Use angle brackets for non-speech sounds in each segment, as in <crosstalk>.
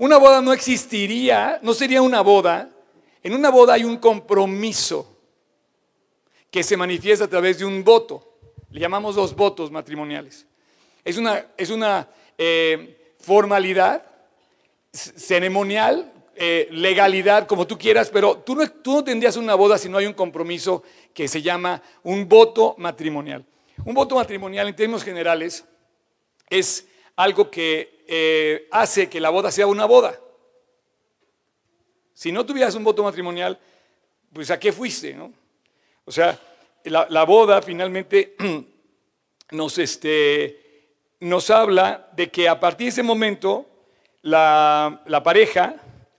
Una boda no existiría, no sería una boda. En una boda hay un compromiso que se manifiesta a través de un voto. Le llamamos los votos matrimoniales. Es una, es una eh, formalidad ceremonial, eh, legalidad, como tú quieras, pero tú no, tú no tendrías una boda si no hay un compromiso que se llama un voto matrimonial. Un voto matrimonial en términos generales es algo que eh, hace que la boda sea una boda. Si no tuvieras un voto matrimonial, pues ¿a qué fuiste? No? O sea, la, boda finalmente <clears throat> nos, este, nos habla de que a partir de ese momento la, la pareja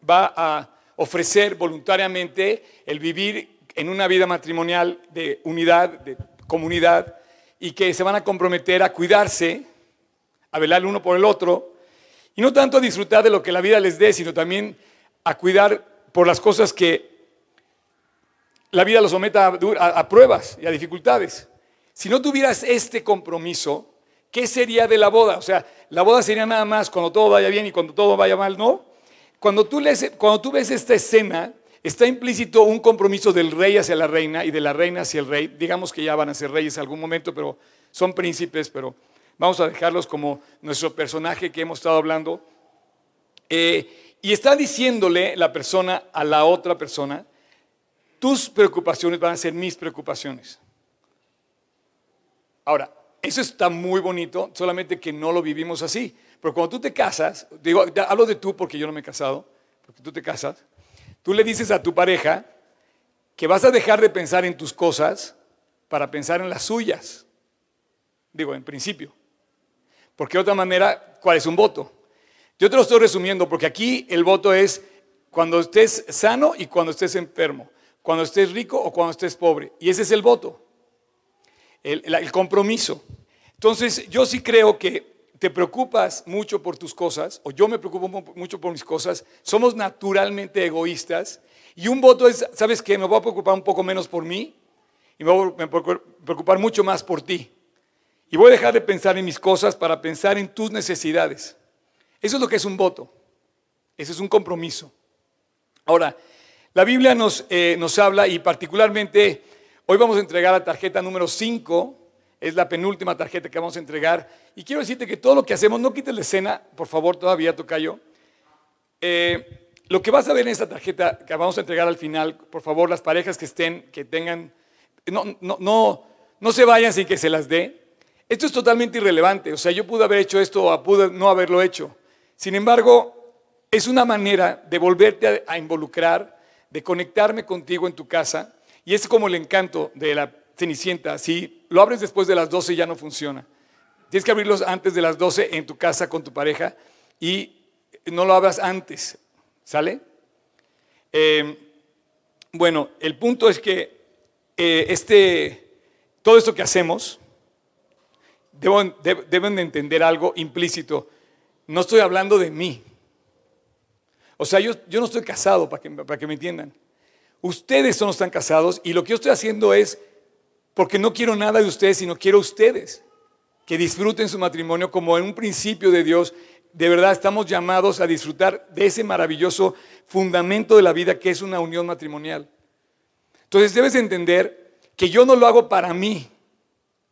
va a ofrecer voluntariamente el vivir en una vida matrimonial de unidad, de comunidad, y que se van a comprometer a cuidarse, a velar el uno por el otro, y no tanto a disfrutar de lo que la vida les dé, sino también a cuidar por las cosas que la vida los someta a, pruebas y a dificultades. Si no tuvieras este compromiso, ¿qué sería de la boda? O sea, la boda sería nada más cuando todo vaya bien y cuando todo vaya mal, ¿no? Cuando tú, cuando tú ves esta escena, está implícito un compromiso del rey hacia la reina y de la reina hacia el rey. Digamos que ya van a ser reyes en algún momento, pero son príncipes, pero vamos a dejarlos como nuestro personaje que hemos estado hablando. Eh, y está diciéndole la persona a la otra persona, tus preocupaciones van a ser mis preocupaciones. Ahora, eso está muy bonito, solamente que no lo vivimos así. Pero cuando tú te casas, digo, hablo de tú porque yo no me he casado, porque tú te casas, tú le dices a tu pareja que vas a dejar de pensar en tus cosas para pensar en las suyas. Digo, en principio. Porque de otra manera, ¿cuál es un voto? Yo te lo estoy resumiendo porque aquí el voto es cuando estés sano y cuando estés enfermo cuando estés rico o cuando estés pobre. Y ese es el voto, el, compromiso. Entonces, yo sí creo que te preocupas mucho por tus cosas, o yo me preocupo mucho por mis cosas, somos naturalmente egoístas, y un voto es, ¿sabes qué? Me voy a preocupar un poco menos por mí, y me voy a preocupar mucho más por ti. Y voy a dejar de pensar en mis cosas para pensar en tus necesidades. Eso es lo que es un voto. Ese es un compromiso. Ahora, la Biblia nos, eh, nos habla y particularmente hoy vamos a entregar la tarjeta número 5, es la penúltima tarjeta que vamos a entregar. Y quiero decirte que todo lo que hacemos, no quites la escena, por favor, todavía tocayo. Eh, lo que vas a ver en esta tarjeta que vamos a entregar al final, por favor, las parejas que estén, que tengan, no, no, no, no se vayan sin que se las dé. Esto es totalmente irrelevante. O sea, yo pude haber hecho esto o pude no haberlo hecho. Sin embargo, es una manera de volverte a involucrar de conectarme contigo en tu casa. Y es como el encanto de la Cenicienta. Si lo abres después de las 12 ya no funciona. Tienes que abrirlos antes de las 12 en tu casa con tu pareja y no lo abras antes. ¿Sale? Em, bueno, el punto es que eh, este, todo esto que hacemos, deben, deben de entender algo implícito. No estoy hablando de mí. O sea, yo, yo no estoy casado, para que, para que me entiendan. Ustedes no están casados y lo que yo estoy haciendo es, porque no quiero nada de ustedes, sino quiero ustedes que disfruten su matrimonio como en un principio de Dios. De verdad estamos llamados a disfrutar de ese maravilloso fundamento de la vida que es una unión matrimonial. Entonces debes entender que yo no lo hago para mí,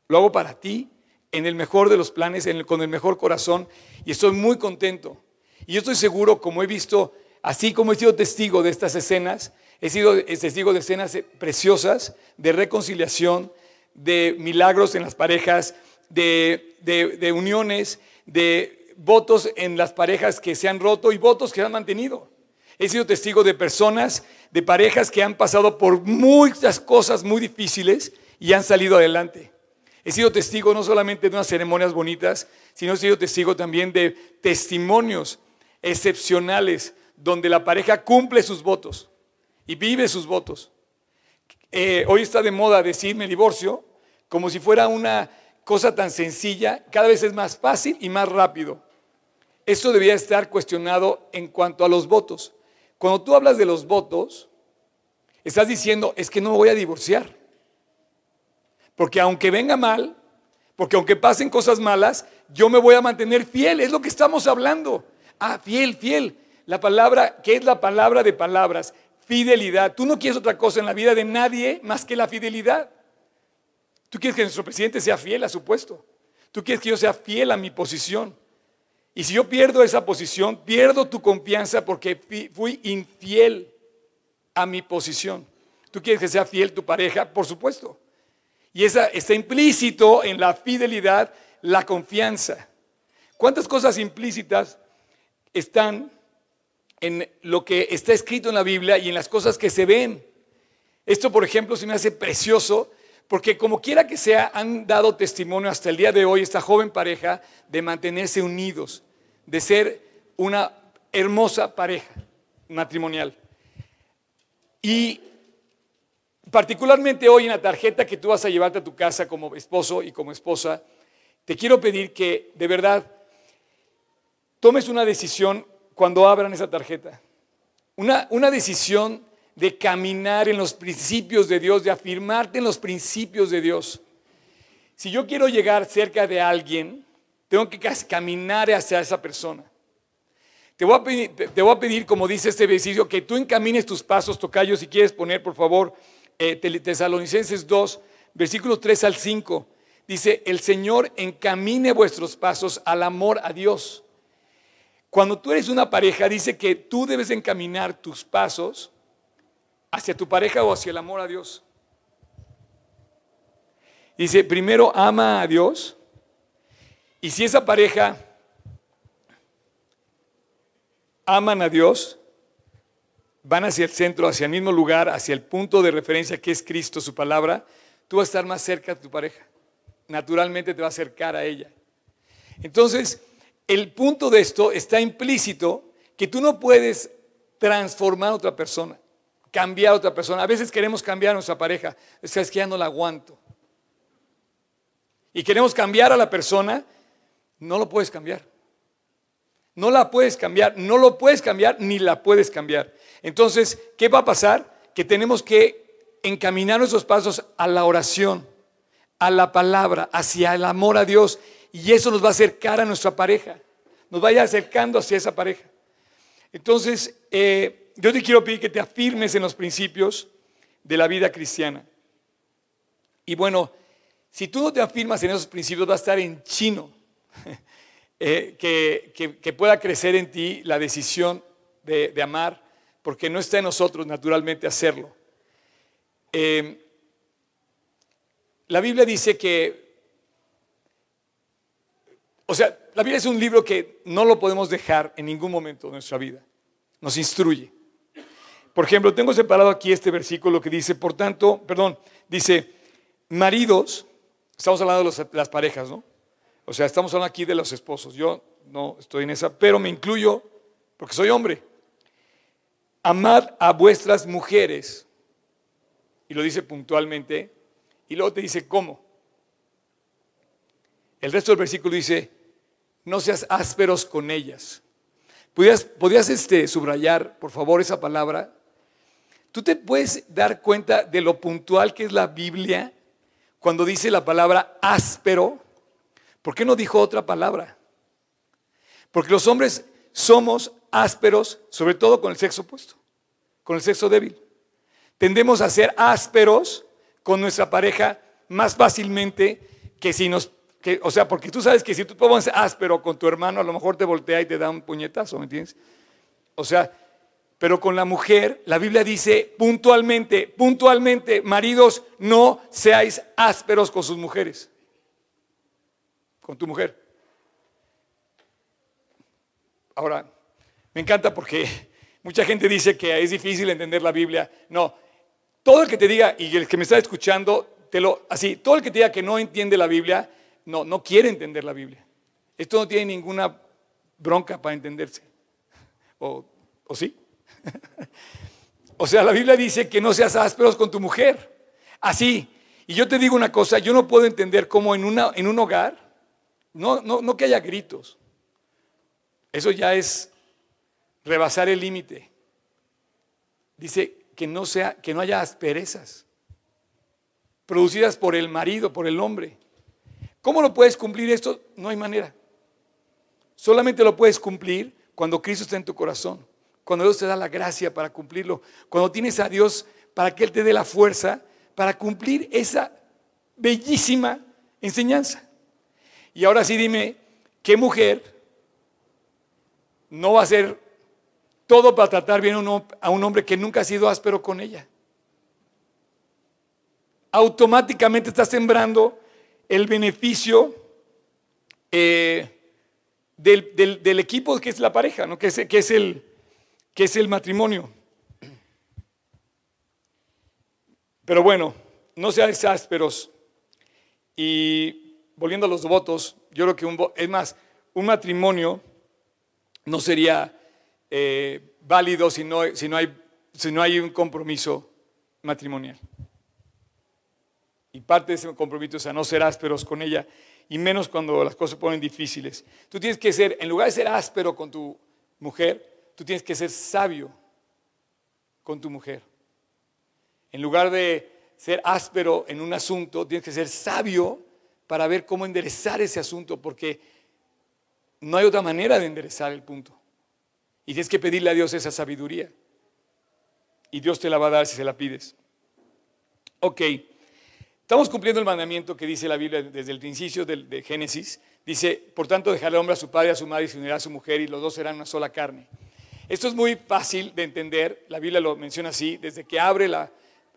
lo hago para ti, en el mejor de los planes, con el mejor corazón, y estoy muy contento. Y yo estoy seguro, como he visto, así como he sido testigo de estas escenas, he sido testigo de escenas preciosas, de reconciliación, de milagros en las parejas, de, uniones, de votos en las parejas que se han roto y votos que se han mantenido. He sido testigo de personas, de parejas que han pasado por muchas cosas muy difíciles y han salido adelante. He sido testigo no solamente de unas ceremonias bonitas, sino he sido testigo también de testimonios excepcionales donde la pareja cumple sus votos y vive sus votos. Eh, hoy está de moda decirme divorcio como si fuera una cosa tan sencilla, cada vez es más fácil y más rápido. Esto debía estar cuestionado en cuanto a los votos. Cuando tú hablas de los votos, estás diciendo, es que no me voy a divorciar. Porque aunque venga mal, porque aunque pasen cosas malas, yo me voy a mantener fiel. Es lo que estamos hablando. Ah, fiel, fiel. La palabra, ¿qué es la palabra de palabras? Fidelidad. Tú no quieres otra cosa en la vida de nadie más que la fidelidad. Tú quieres que nuestro presidente sea fiel a su puesto. Tú quieres que yo sea fiel a mi posición. Y si yo pierdo esa posición, pierdo tu confianza porque fui infiel a mi posición. ¿Tú quieres que sea fiel tu pareja? Por supuesto. Y esa está implícito en la fidelidad, la confianza. ¿Cuántas cosas implícitas están en lo que está escrito en la Biblia y en las cosas que se ven? Esto, por ejemplo, se me hace precioso porque como quiera que sea, han dado testimonio hasta el día de hoy esta joven pareja de mantenerse unidos, de ser una hermosa pareja matrimonial. Y particularmente hoy en la tarjeta que tú vas a llevarte a tu casa como esposo y como esposa, te quiero pedir que de verdad tomes una decisión cuando abran esa tarjeta. Una, una decisión de caminar en los principios de Dios, de afirmarte en los principios de Dios. Si yo quiero llegar cerca de alguien, tengo que caminar hacia esa persona. Te voy, a pedir, te voy a pedir, como dice este versículo, que tú encamines tus pasos, tocayo, si quieres poner, por favor, eh, Tesalonicenses 2, versículos 3 al 5. Dice, el Señor encamine vuestros pasos al amor a Dios. Cuando tú eres una pareja, dice que tú debes encaminar tus pasos hacia tu pareja o hacia el amor a Dios. Dice, primero ama a Dios. Y si esa pareja aman a Dios, van hacia el centro, hacia el mismo lugar, hacia el punto de referencia que es Cristo, su palabra, tú vas a estar más cerca de tu pareja. Naturalmente te va a acercar a ella. Entonces, el punto de esto está implícito que tú no puedes transformar a otra persona cambiar a otra persona. A veces queremos cambiar a nuestra pareja, es que ya no la aguanto. Y queremos cambiar a la persona, no lo puedes cambiar. No la puedes cambiar, no lo puedes cambiar ni la puedes cambiar. Entonces, ¿qué va a pasar? Que tenemos que encaminar nuestros pasos a la oración, a la palabra, hacia el amor a Dios. Y eso nos va a acercar a nuestra pareja, nos vaya acercando hacia esa pareja. Entonces, eh, yo te quiero pedir que te afirmes en los principios de la vida cristiana. Y bueno, si tú no te afirmas en esos principios, va a estar en chino <laughs> eh, que, pueda crecer en ti la decisión de, amar, porque no está en nosotros naturalmente hacerlo. Eh, la Biblia dice que, o sea, la Biblia es un libro que no lo podemos dejar en ningún momento de nuestra vida. Nos instruye. Por ejemplo, tengo separado aquí este versículo que dice, por tanto, perdón, dice, maridos, estamos hablando de las parejas, ¿no? O sea, estamos hablando aquí de los esposos. Yo no estoy en esa, pero me incluyo porque soy hombre. Amad a vuestras mujeres. Y lo dice puntualmente. Y luego te dice cómo. El resto del versículo dice, no seas ásperos con ellas. ¿Podrías, podrías este, subrayar, por favor, esa palabra? ¿Tú te puedes dar cuenta de lo puntual que es la Biblia cuando dice la palabra áspero? ¿Por qué no dijo otra palabra? Porque los hombres somos ásperos, sobre todo con el sexo opuesto, con el sexo débil. Tendemos a ser ásperos con nuestra pareja más fácilmente que si nos o sea, porque tú sabes que si tú pones áspero con tu hermano, a lo mejor te voltea y te da un puñetazo, ¿me entiendes? O sea, pero con la mujer, la Biblia dice puntualmente, puntualmente, maridos, no seáis ásperos con sus mujeres, con tu mujer. Ahora, me encanta porque mucha gente dice que es difícil entender la Biblia. No, todo el que te diga, y el que me está escuchando, te lo, así, todo el que te diga que no entiende la Biblia, no, no quiere entender la Biblia. Esto no tiene ninguna bronca para entenderse. ¿O, sí? <laughs> o sea, la Biblia dice que no seas ásperos con tu mujer. Así. Y yo te digo una cosa, yo no puedo entender cómo en, una, en un hogar, no, no, no que haya gritos. Eso ya es rebasar el límite. Dice que no, sea, que no haya asperezas producidas por el marido, por el hombre. ¿Cómo lo puedes cumplir esto? No hay manera. Solamente lo puedes cumplir cuando Cristo está en tu corazón. cuando Dios te da la gracia para cumplirlo, cuando tienes a Dios para que Él te dé la fuerza para cumplir esa bellísima enseñanza. Y ahora sí dime, ¿qué mujer no va a hacer todo para tratar bien a un hombre que nunca ha sido áspero con ella? Automáticamente está sembrando el beneficio eh, del, equipo que es la pareja, ¿no? que, es, el, que es el matrimonio. Pero bueno, no sean ásperos. Y volviendo a los votos, yo creo que un, es más, un matrimonio no sería eh, válido si no, si, no hay, si no hay un compromiso matrimonial. Y parte de ese compromiso es a no ser ásperos con ella, y menos cuando las cosas se ponen difíciles. Tú tienes que ser, en lugar de ser áspero con tu mujer, tú tienes que ser sabio con tu mujer. En lugar de ser áspero en un asunto, tienes que ser sabio para ver cómo enderezar ese asunto, porque no hay otra manera de enderezar el punto. Y tienes que pedirle a Dios esa sabiduría. Y Dios te la va a dar si se la pides. Ok, estamos cumpliendo el mandamiento que dice la Biblia desde el principio de, Génesis. Dice, por tanto, dejarle al hombre a su padre, a su madre y se unirá a su mujer y los dos serán una sola carne. Esto es muy fácil de entender, la Biblia lo menciona así, desde que abre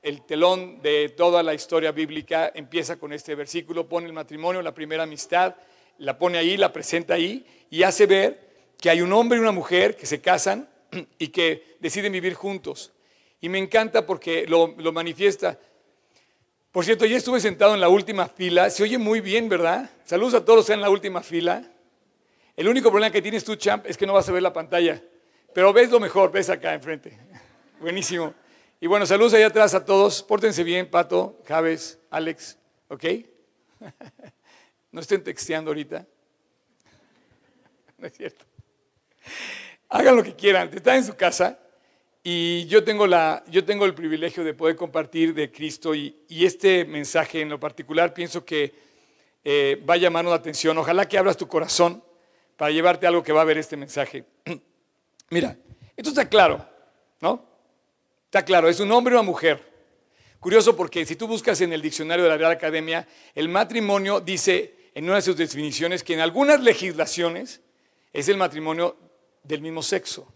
el telón de toda la historia bíblica empieza con este versículo, pone el matrimonio, la primera amistad, la pone ahí, la presenta ahí y hace ver que hay un hombre y una mujer que se casan <clears throat> y que deciden vivir juntos. Y me encanta porque lo, manifiesta. Por cierto, ya estuve sentado en la última fila, se oye muy bien, ¿verdad? Saludos a todos que en la última fila. El único problema que tienes tú, champ, es que no vas a ver la pantalla, pero ves lo mejor, ves acá enfrente. <laughs> Buenísimo. Y bueno, saludos allá atrás a todos. Pórtense bien, Pato, Javes, Alex, ¿ok? <laughs> No estén texteando ahorita. <laughs> No es cierto. Hagan lo que quieran. Están en su casa y yo tengo, la, yo tengo el privilegio de poder compartir de Cristo y, este mensaje en lo particular pienso que eh, va a llamarnos la atención. Ojalá que abras tu corazón para llevarte algo que va a ver este mensaje. <clears throat> Mira, esto está claro, ¿no? Está claro, es un hombre o una mujer. Curioso porque si tú buscas en el diccionario de la Real Academia, el matrimonio dice en una de sus definiciones que en algunas legislaciones es el matrimonio del mismo sexo.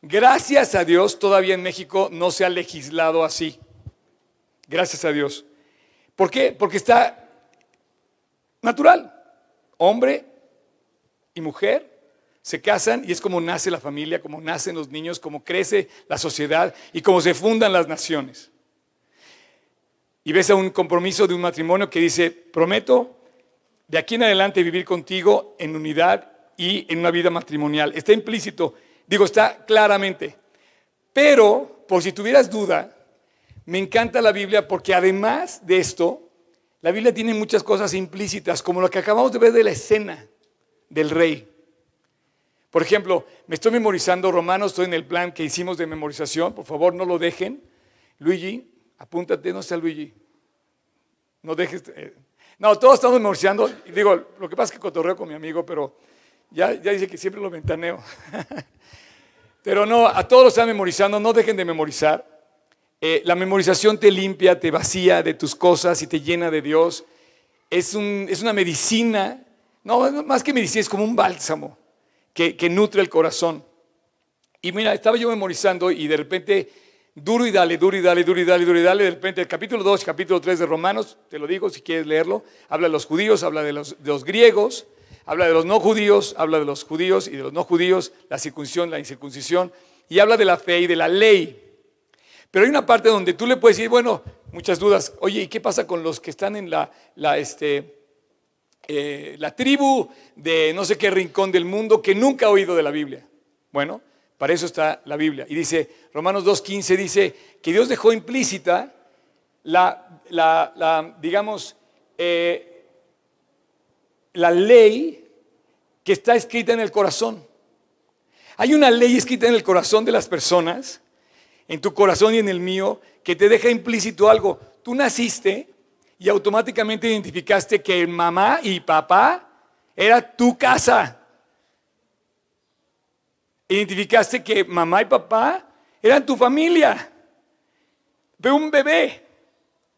Gracias a Dios, todavía en México no se ha legislado así. Gracias a Dios. ¿Por qué? Porque está natural. Hombre y mujer se casan y es como nace la familia, como nacen los niños, como crece la sociedad y como se fundan las naciones. Y ves a un compromiso de un matrimonio que dice, prometo de aquí en adelante vivir contigo en unidad y en una vida matrimonial. Está implícito, digo, está claramente. Pero, por si tuvieras duda, me encanta la Biblia porque además de esto, la Biblia tiene muchas cosas implícitas, como lo que acabamos de ver de la escena del rey. Por ejemplo, me estoy memorizando Romanos, estoy en el plan que hicimos de memorización, por favor no lo dejen. Luigi, apúntate, no está Luigi. No dejes. Eh, no, todos estamos memorizando. Digo, lo que pasa es que cotorreo con mi amigo, pero ya, ya dice que siempre lo ventaneo. <laughs> pero no, a todos los están memorizando, no dejen de memorizar. Eh, la memorización te limpia, te vacía de tus cosas y te llena de Dios. Es, un, es una medicina, no, más que medicina, es como un bálsamo que, nutre el corazón. Y mira, estaba yo memorizando y de repente, duro y dale, duro y dale, duro y dale, duro y dale, de repente el capítulo 2, capítulo 3 de Romanos, te lo digo si quieres leerlo, habla de los judíos, habla de los griegos, habla de los no judíos, habla de los judíos y de los no judíos, la circuncisión, la incircuncisión, y habla de la fe y de la ley. Pero hay una parte donde tú le puedes decir, bueno, muchas dudas, oye, ¿y qué pasa con los que están en la, la este, eh, la tribu de no sé qué rincón del mundo que nunca ha oído de la Biblia. Bueno, para eso está la Biblia. Y dice, Romanos 2.15 dice que Dios dejó implícita la, la, digamos, eh, la ley que está escrita en el corazón. Hay una ley escrita en el corazón de las personas, en tu corazón y en el mío, que te deja implícito algo. Tú naciste y automáticamente identificaste que mamá y papá era tu casa. Identificaste que mamá y papá eran tu familia. Ve un bebé.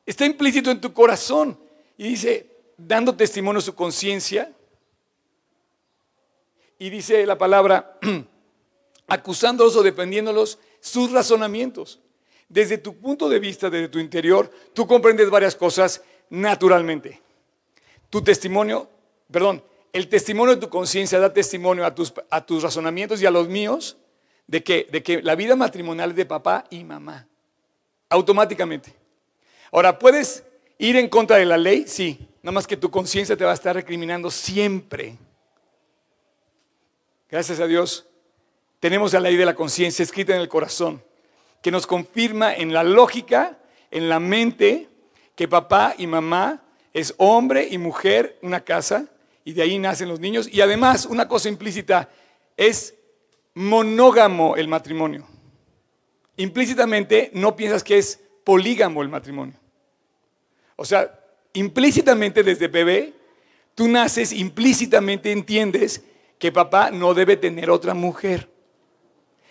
Está implícito en tu corazón. Y dice, dando testimonio a su conciencia. Y dice la palabra, <clears throat> acusándolos o defendiéndolos sus razonamientos. Desde tu punto de vista, desde tu interior, tú comprendes varias cosas naturalmente. Tu testimonio, perdón, el testimonio de tu conciencia da testimonio a tus, a tus razonamientos y a los míos de que, de que la vida matrimonial es de papá y mamá. Automáticamente. Ahora, ¿puedes ir en contra de la ley? Sí. Nada más que tu conciencia te va a estar recriminando siempre. Gracias a Dios, tenemos la ley de la conciencia escrita en el corazón, que nos confirma en la lógica, en la mente, que papá y mamá es hombre y mujer, una casa, y de ahí nacen los niños. Y además, una cosa implícita, es monógamo el matrimonio. Implícitamente no piensas que es polígamo el matrimonio. O sea, implícitamente desde bebé, tú naces, implícitamente entiendes que papá no debe tener otra mujer.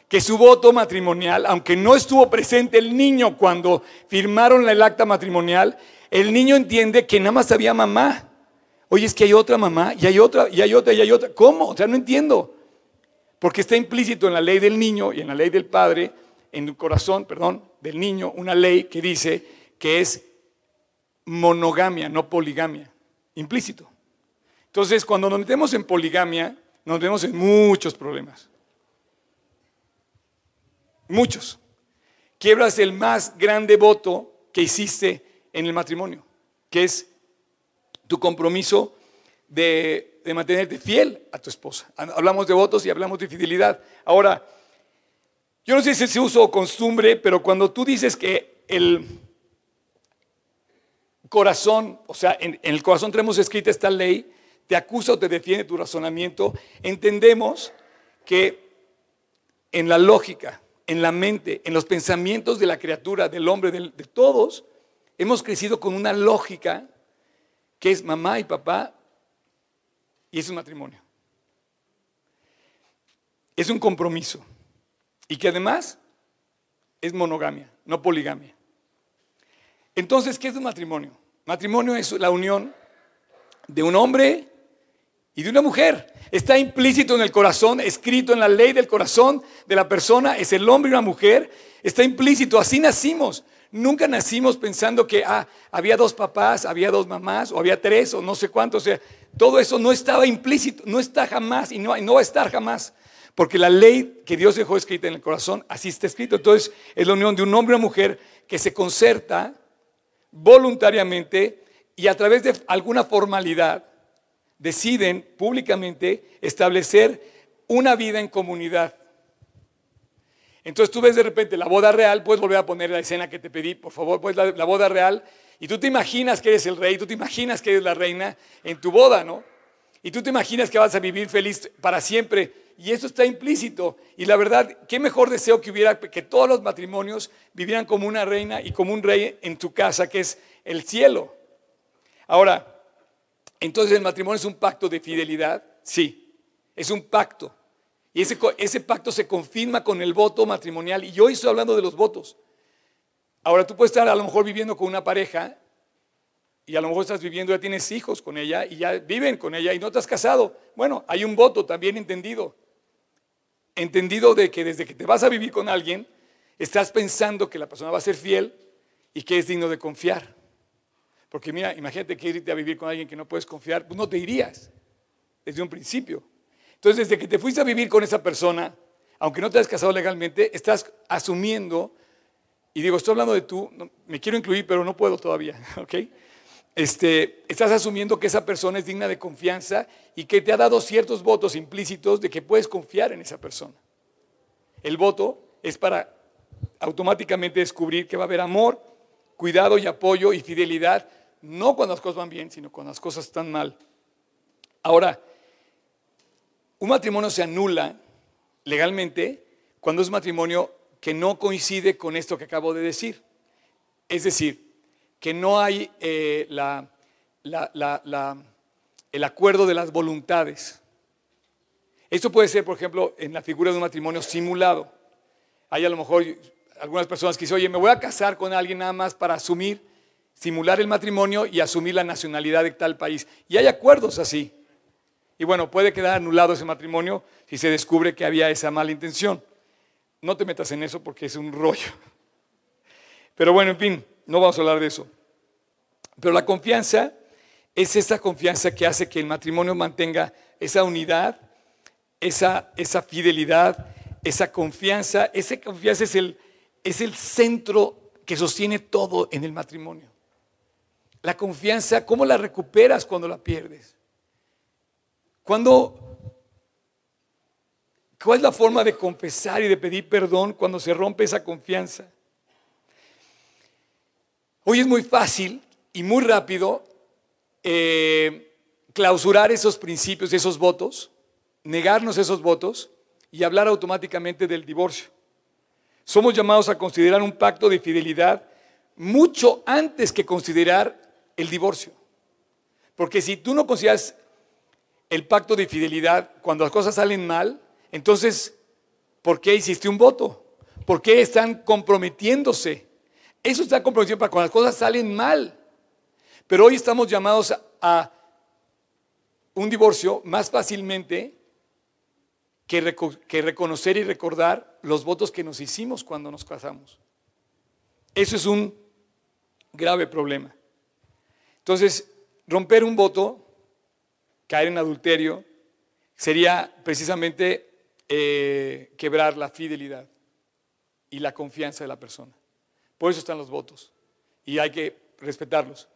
Que su voto matrimonial, aunque no estuvo presente el niño cuando firmaron el acta matrimonial, el niño entiende que nada más había mamá. Oye, es que hay otra mamá, y hay otra, y hay otra, y hay otra. ¿Cómo? O sea, no entiendo. Porque está implícito en la ley del niño y en la ley del padre, en el corazón, perdón, del niño, una ley que dice que es monogamia, no poligamia. Implícito. Entonces, cuando nos metemos en poligamia, nos vemos en muchos problemas. Muchos. Quiebras el más grande voto que hiciste en el matrimonio, que es tu compromiso de, mantenerte fiel a tu esposa. Hablamos de votos y hablamos de fidelidad. Ahora, yo no sé si es uso o costumbre, pero cuando tú dices que el corazón, o sea, en, el corazón tenemos escrita esta ley, te acusa o te defiende tu razonamiento, entendemos que en la lógica, en la mente, en los pensamientos de la criatura, del hombre, de todos, hemos crecido con una lógica que es mamá y papá y es un matrimonio. Es un compromiso y que además es monogamia, no poligamia. Entonces, ¿qué es un matrimonio? Matrimonio es la unión de un hombre y de una mujer. Está implícito en el corazón, escrito en la ley del corazón de la persona, es el hombre y una mujer. Está implícito, así nacimos. Nunca nacimos pensando que ah, había dos papás, había dos mamás, o había tres, o no sé cuántos. O sea, todo eso no estaba implícito, no está jamás y no, no va a estar jamás. Porque la ley que Dios dejó escrita en el corazón, así está escrito. Entonces, es la unión de un hombre y una mujer que se concerta voluntariamente y a través de alguna formalidad deciden públicamente establecer una vida en comunidad. Entonces tú ves de repente la boda real, puedes volver a poner la escena que te pedí, por favor, pues la, la, boda real, y tú te imaginas que eres el rey, tú te imaginas que eres la reina en tu boda, ¿no? Y tú te imaginas que vas a vivir feliz para siempre, y eso está implícito. Y la verdad, qué mejor deseo que hubiera que todos los matrimonios vivieran como una reina y como un rey en tu casa, que es el cielo. Ahora, entonces, ¿el matrimonio es un pacto de fidelidad? Sí, es un pacto. Y ese, ese, pacto se confirma con el voto matrimonial. Y hoy estoy hablando de los votos. Ahora, tú puedes estar a lo mejor viviendo con una pareja y a lo mejor estás viviendo, ya tienes hijos con ella y ya viven con ella y no te has casado. Bueno, hay un voto también entendido. Entendido de que desde que te vas a vivir con alguien, estás pensando que la persona va a ser fiel y que es digno de confiar. Porque mira, imagínate que irte a vivir con alguien que no puedes confiar, pues no te irías desde un principio. Entonces, desde que te fuiste a vivir con esa persona, aunque no te has casado legalmente, estás asumiendo, y digo, estoy hablando de tú, me quiero incluir, pero no puedo todavía, <laughs> ¿ok? Este, estás asumiendo que esa persona es digna de confianza y que te ha dado ciertos votos implícitos de que puedes confiar en esa persona. El voto es para automáticamente descubrir que va a haber amor, cuidado y apoyo y fidelidad no cuando las cosas van bien, sino cuando las cosas están mal. Ahora, un matrimonio se anula legalmente cuando es un matrimonio que no coincide con esto que acabo de decir. Es decir, que no hay eh, el acuerdo de las voluntades. Esto puede ser, por ejemplo, en la figura de un matrimonio simulado. Hay a lo mejor algunas personas que dicen, oye, me voy a casar con alguien nada más para asumir, simular el matrimonio y asumir la nacionalidad de tal país. Y hay acuerdos así. Y bueno, puede quedar anulado ese matrimonio si se descubre que había esa mala intención. No te metas en eso porque es un rollo. <laughs> Pero bueno, en fin, no vamos a hablar de eso. Pero la confianza es esa confianza que hace que el matrimonio mantenga esa unidad, esa, esa fidelidad, esa confianza. Esa confianza es el, es el centro que sostiene todo en el matrimonio. La confianza, ¿cómo la recuperas cuando la pierdes? ¿Cuál es la forma de confesar y de pedir perdón cuando se rompe esa confianza? Hoy es muy fácil y muy rápido eh, clausurar esos principios, esos votos, negarnos esos votos y hablar automáticamente del divorcio. Somos llamados a considerar un pacto de fidelidad mucho antes que considerar el divorcio. Porque si tú no consideras el pacto de fidelidad cuando las cosas salen mal, entonces, ¿por qué hiciste un voto? ¿Por qué están comprometiéndose? Eso está comprometido para cuando las cosas salen mal. Pero hoy estamos llamados a, un divorcio más fácilmente que, reconocer y recordar los votos que nos hicimos cuando nos casamos. Eso es un grave problema. Entonces, romper un voto, caer en adulterio, sería precisamente eh, quebrar la fidelidad y la confianza de la persona. Por eso están los votos y hay que respetarlos.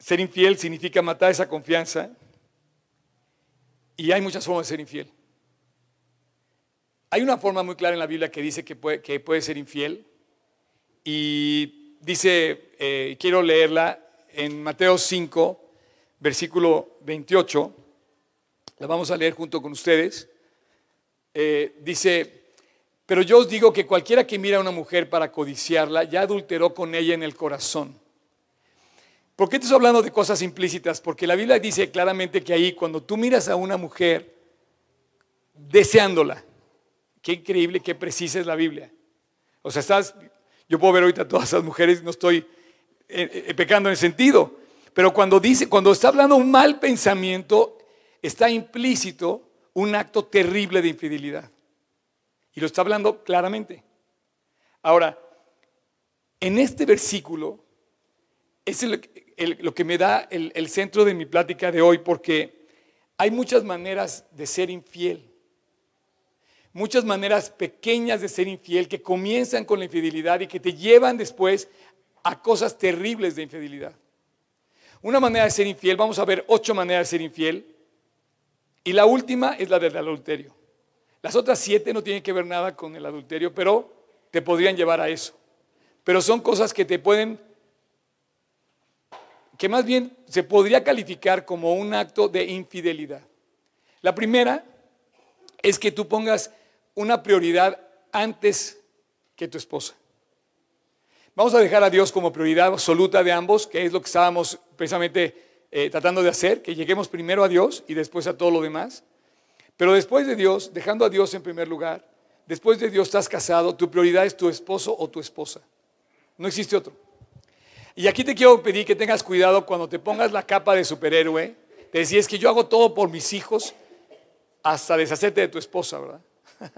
Ser infiel significa matar esa confianza y hay muchas formas de ser infiel. Hay una forma muy clara en la Biblia que dice que puede, ser infiel y dice, eh, quiero leerla en Mateo 5, versículo 28, la vamos a leer junto con ustedes. Eh, dice, pero yo os digo que cualquiera que mira a una mujer para codiciarla, ya adulteró con ella en el corazón. ¿Por qué te estoy hablando de cosas implícitas? Porque la Biblia dice claramente que ahí cuando tú miras a una mujer deseándola, qué increíble, qué precisa es la Biblia. O sea, estás, yo puedo ver ahorita a todas esas mujeres, no estoy eh, eh, pecando en el sentido, pero cuando dice, cuando está hablando un mal pensamiento, está implícito un acto terrible de infidelidad. Y lo está hablando claramente. Ahora, en este versículo es lo que me da el, el centro de mi plática de hoy, porque hay muchas maneras de ser infiel. Muchas maneras pequeñas de ser infiel que comienzan con la infidelidad y que te llevan después a cosas terribles de infidelidad. Una manera de ser infiel, vamos a ver ocho maneras de ser infiel. Y la última es la del adulterio. Las otras siete no tienen que ver nada con el adulterio, pero te podrían llevar a eso. Pero son cosas que te pueden, que más bien se podría calificar como un acto de infidelidad. La primera es que tú pongas una prioridad antes que tu esposa. Vamos a dejar a Dios como prioridad absoluta de ambos, que es lo que estábamos precisamente eh, tratando de hacer, que lleguemos primero a Dios y después a todo lo demás. Pero después de Dios, dejando a Dios en primer lugar, después de Dios estás casado, tu prioridad es tu esposo o tu esposa. No existe otro. Y aquí te quiero pedir que tengas cuidado cuando te pongas la capa de superhéroe, te decís que yo hago todo por mis hijos hasta deshacerte de tu esposa, ¿verdad? <laughs>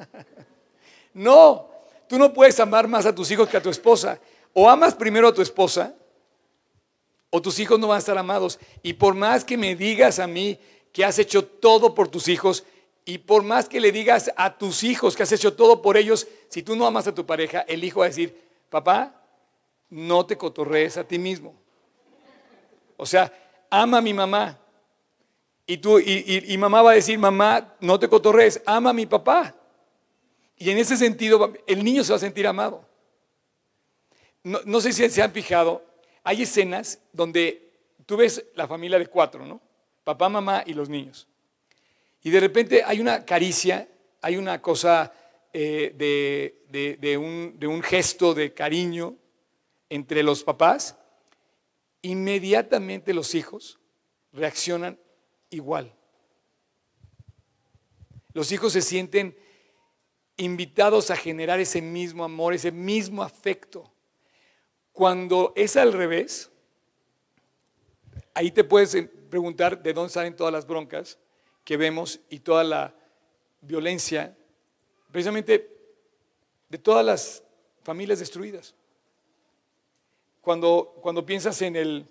no, tú no puedes amar más a tus hijos que a tu esposa. O amas primero a tu esposa, o tus hijos no van a estar amados. Y por más que me digas a mí que has hecho todo por tus hijos, y por más que le digas a tus hijos que has hecho todo por ellos, si tú no amas a tu pareja, el hijo va a decir, papá, no te cotorrees a ti mismo. O sea, ama a mi mamá. Y, tú, y, mamá va a decir, mamá, no te cotorrees, ama a mi papá. Y en ese sentido, el niño se va a sentir amado. No, no sé si se han fijado, hay escenas donde tú ves la familia de cuatro, ¿no? Papá, mamá y los niños. Y de repente hay una caricia, hay una cosa eh, de, un, de un gesto de cariño entre los papás, inmediatamente los hijos reaccionan igual. Los hijos se sienten invitados a generar ese mismo amor, ese mismo afecto. Cuando es al revés, ahí te puedes preguntar de dónde salen todas las broncas que vemos y toda la violencia, precisamente de todas las familias destruidas. Cuando, cuando piensas en el,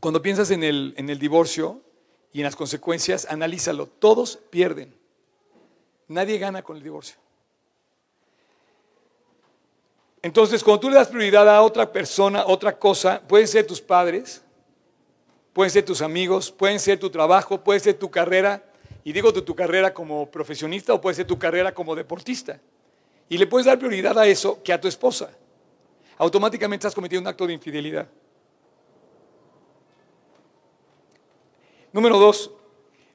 cuando piensas en el, en el divorcio y en las consecuencias, analízalo. Todos pierden. Nadie gana con el divorcio. Entonces, cuando tú le das prioridad a otra persona, otra cosa, pueden ser tus padres, pueden ser tus amigos, pueden ser tu trabajo, puede ser tu carrera, y digo tu, tu carrera como profesionista o puede ser tu carrera como deportista. Y le puedes dar prioridad a eso que a tu esposa. Automáticamente estás cometiendo un acto de infidelidad. Número dos,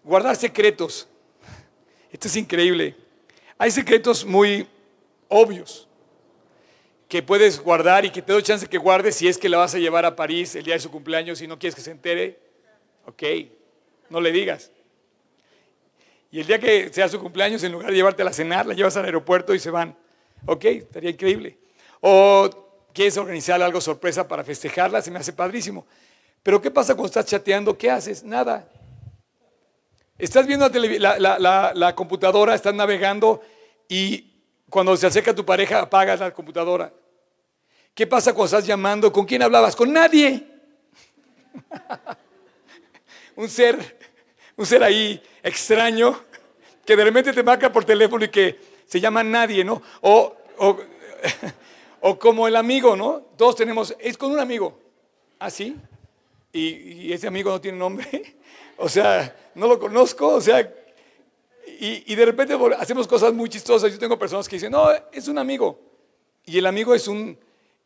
guardar secretos. Esto es increíble. Hay secretos muy obvios que puedes guardar y que te doy chance que guardes si es que la vas a llevar a París el día de su cumpleaños y no quieres que se entere. Ok, no le digas. Y el día que sea su cumpleaños, en lugar de llevarte a cenar, la llevas al aeropuerto y se van. Ok, estaría increíble. O quieres organizar algo sorpresa para festejarla, se me hace padrísimo. Pero ¿qué pasa cuando estás chateando? ¿Qué haces? Nada. Estás viendo la, computadora, estás navegando y cuando se acerca tu pareja apagas la computadora. ¿Qué pasa cuando estás llamando? ¿Con quién hablabas? Con nadie. un ser, un ser ahí extraño que de repente te marca por teléfono y que se llama nadie, ¿no? O, o, <laughs> como el amigo, ¿no? Todos tenemos, es con un amigo, así, ¿Ah, y, ese amigo no tiene nombre, <laughs> o sea, no lo conozco, o sea, y, de repente hacemos cosas muy chistosas. Yo tengo personas que dicen, no, es un amigo, y el amigo es un,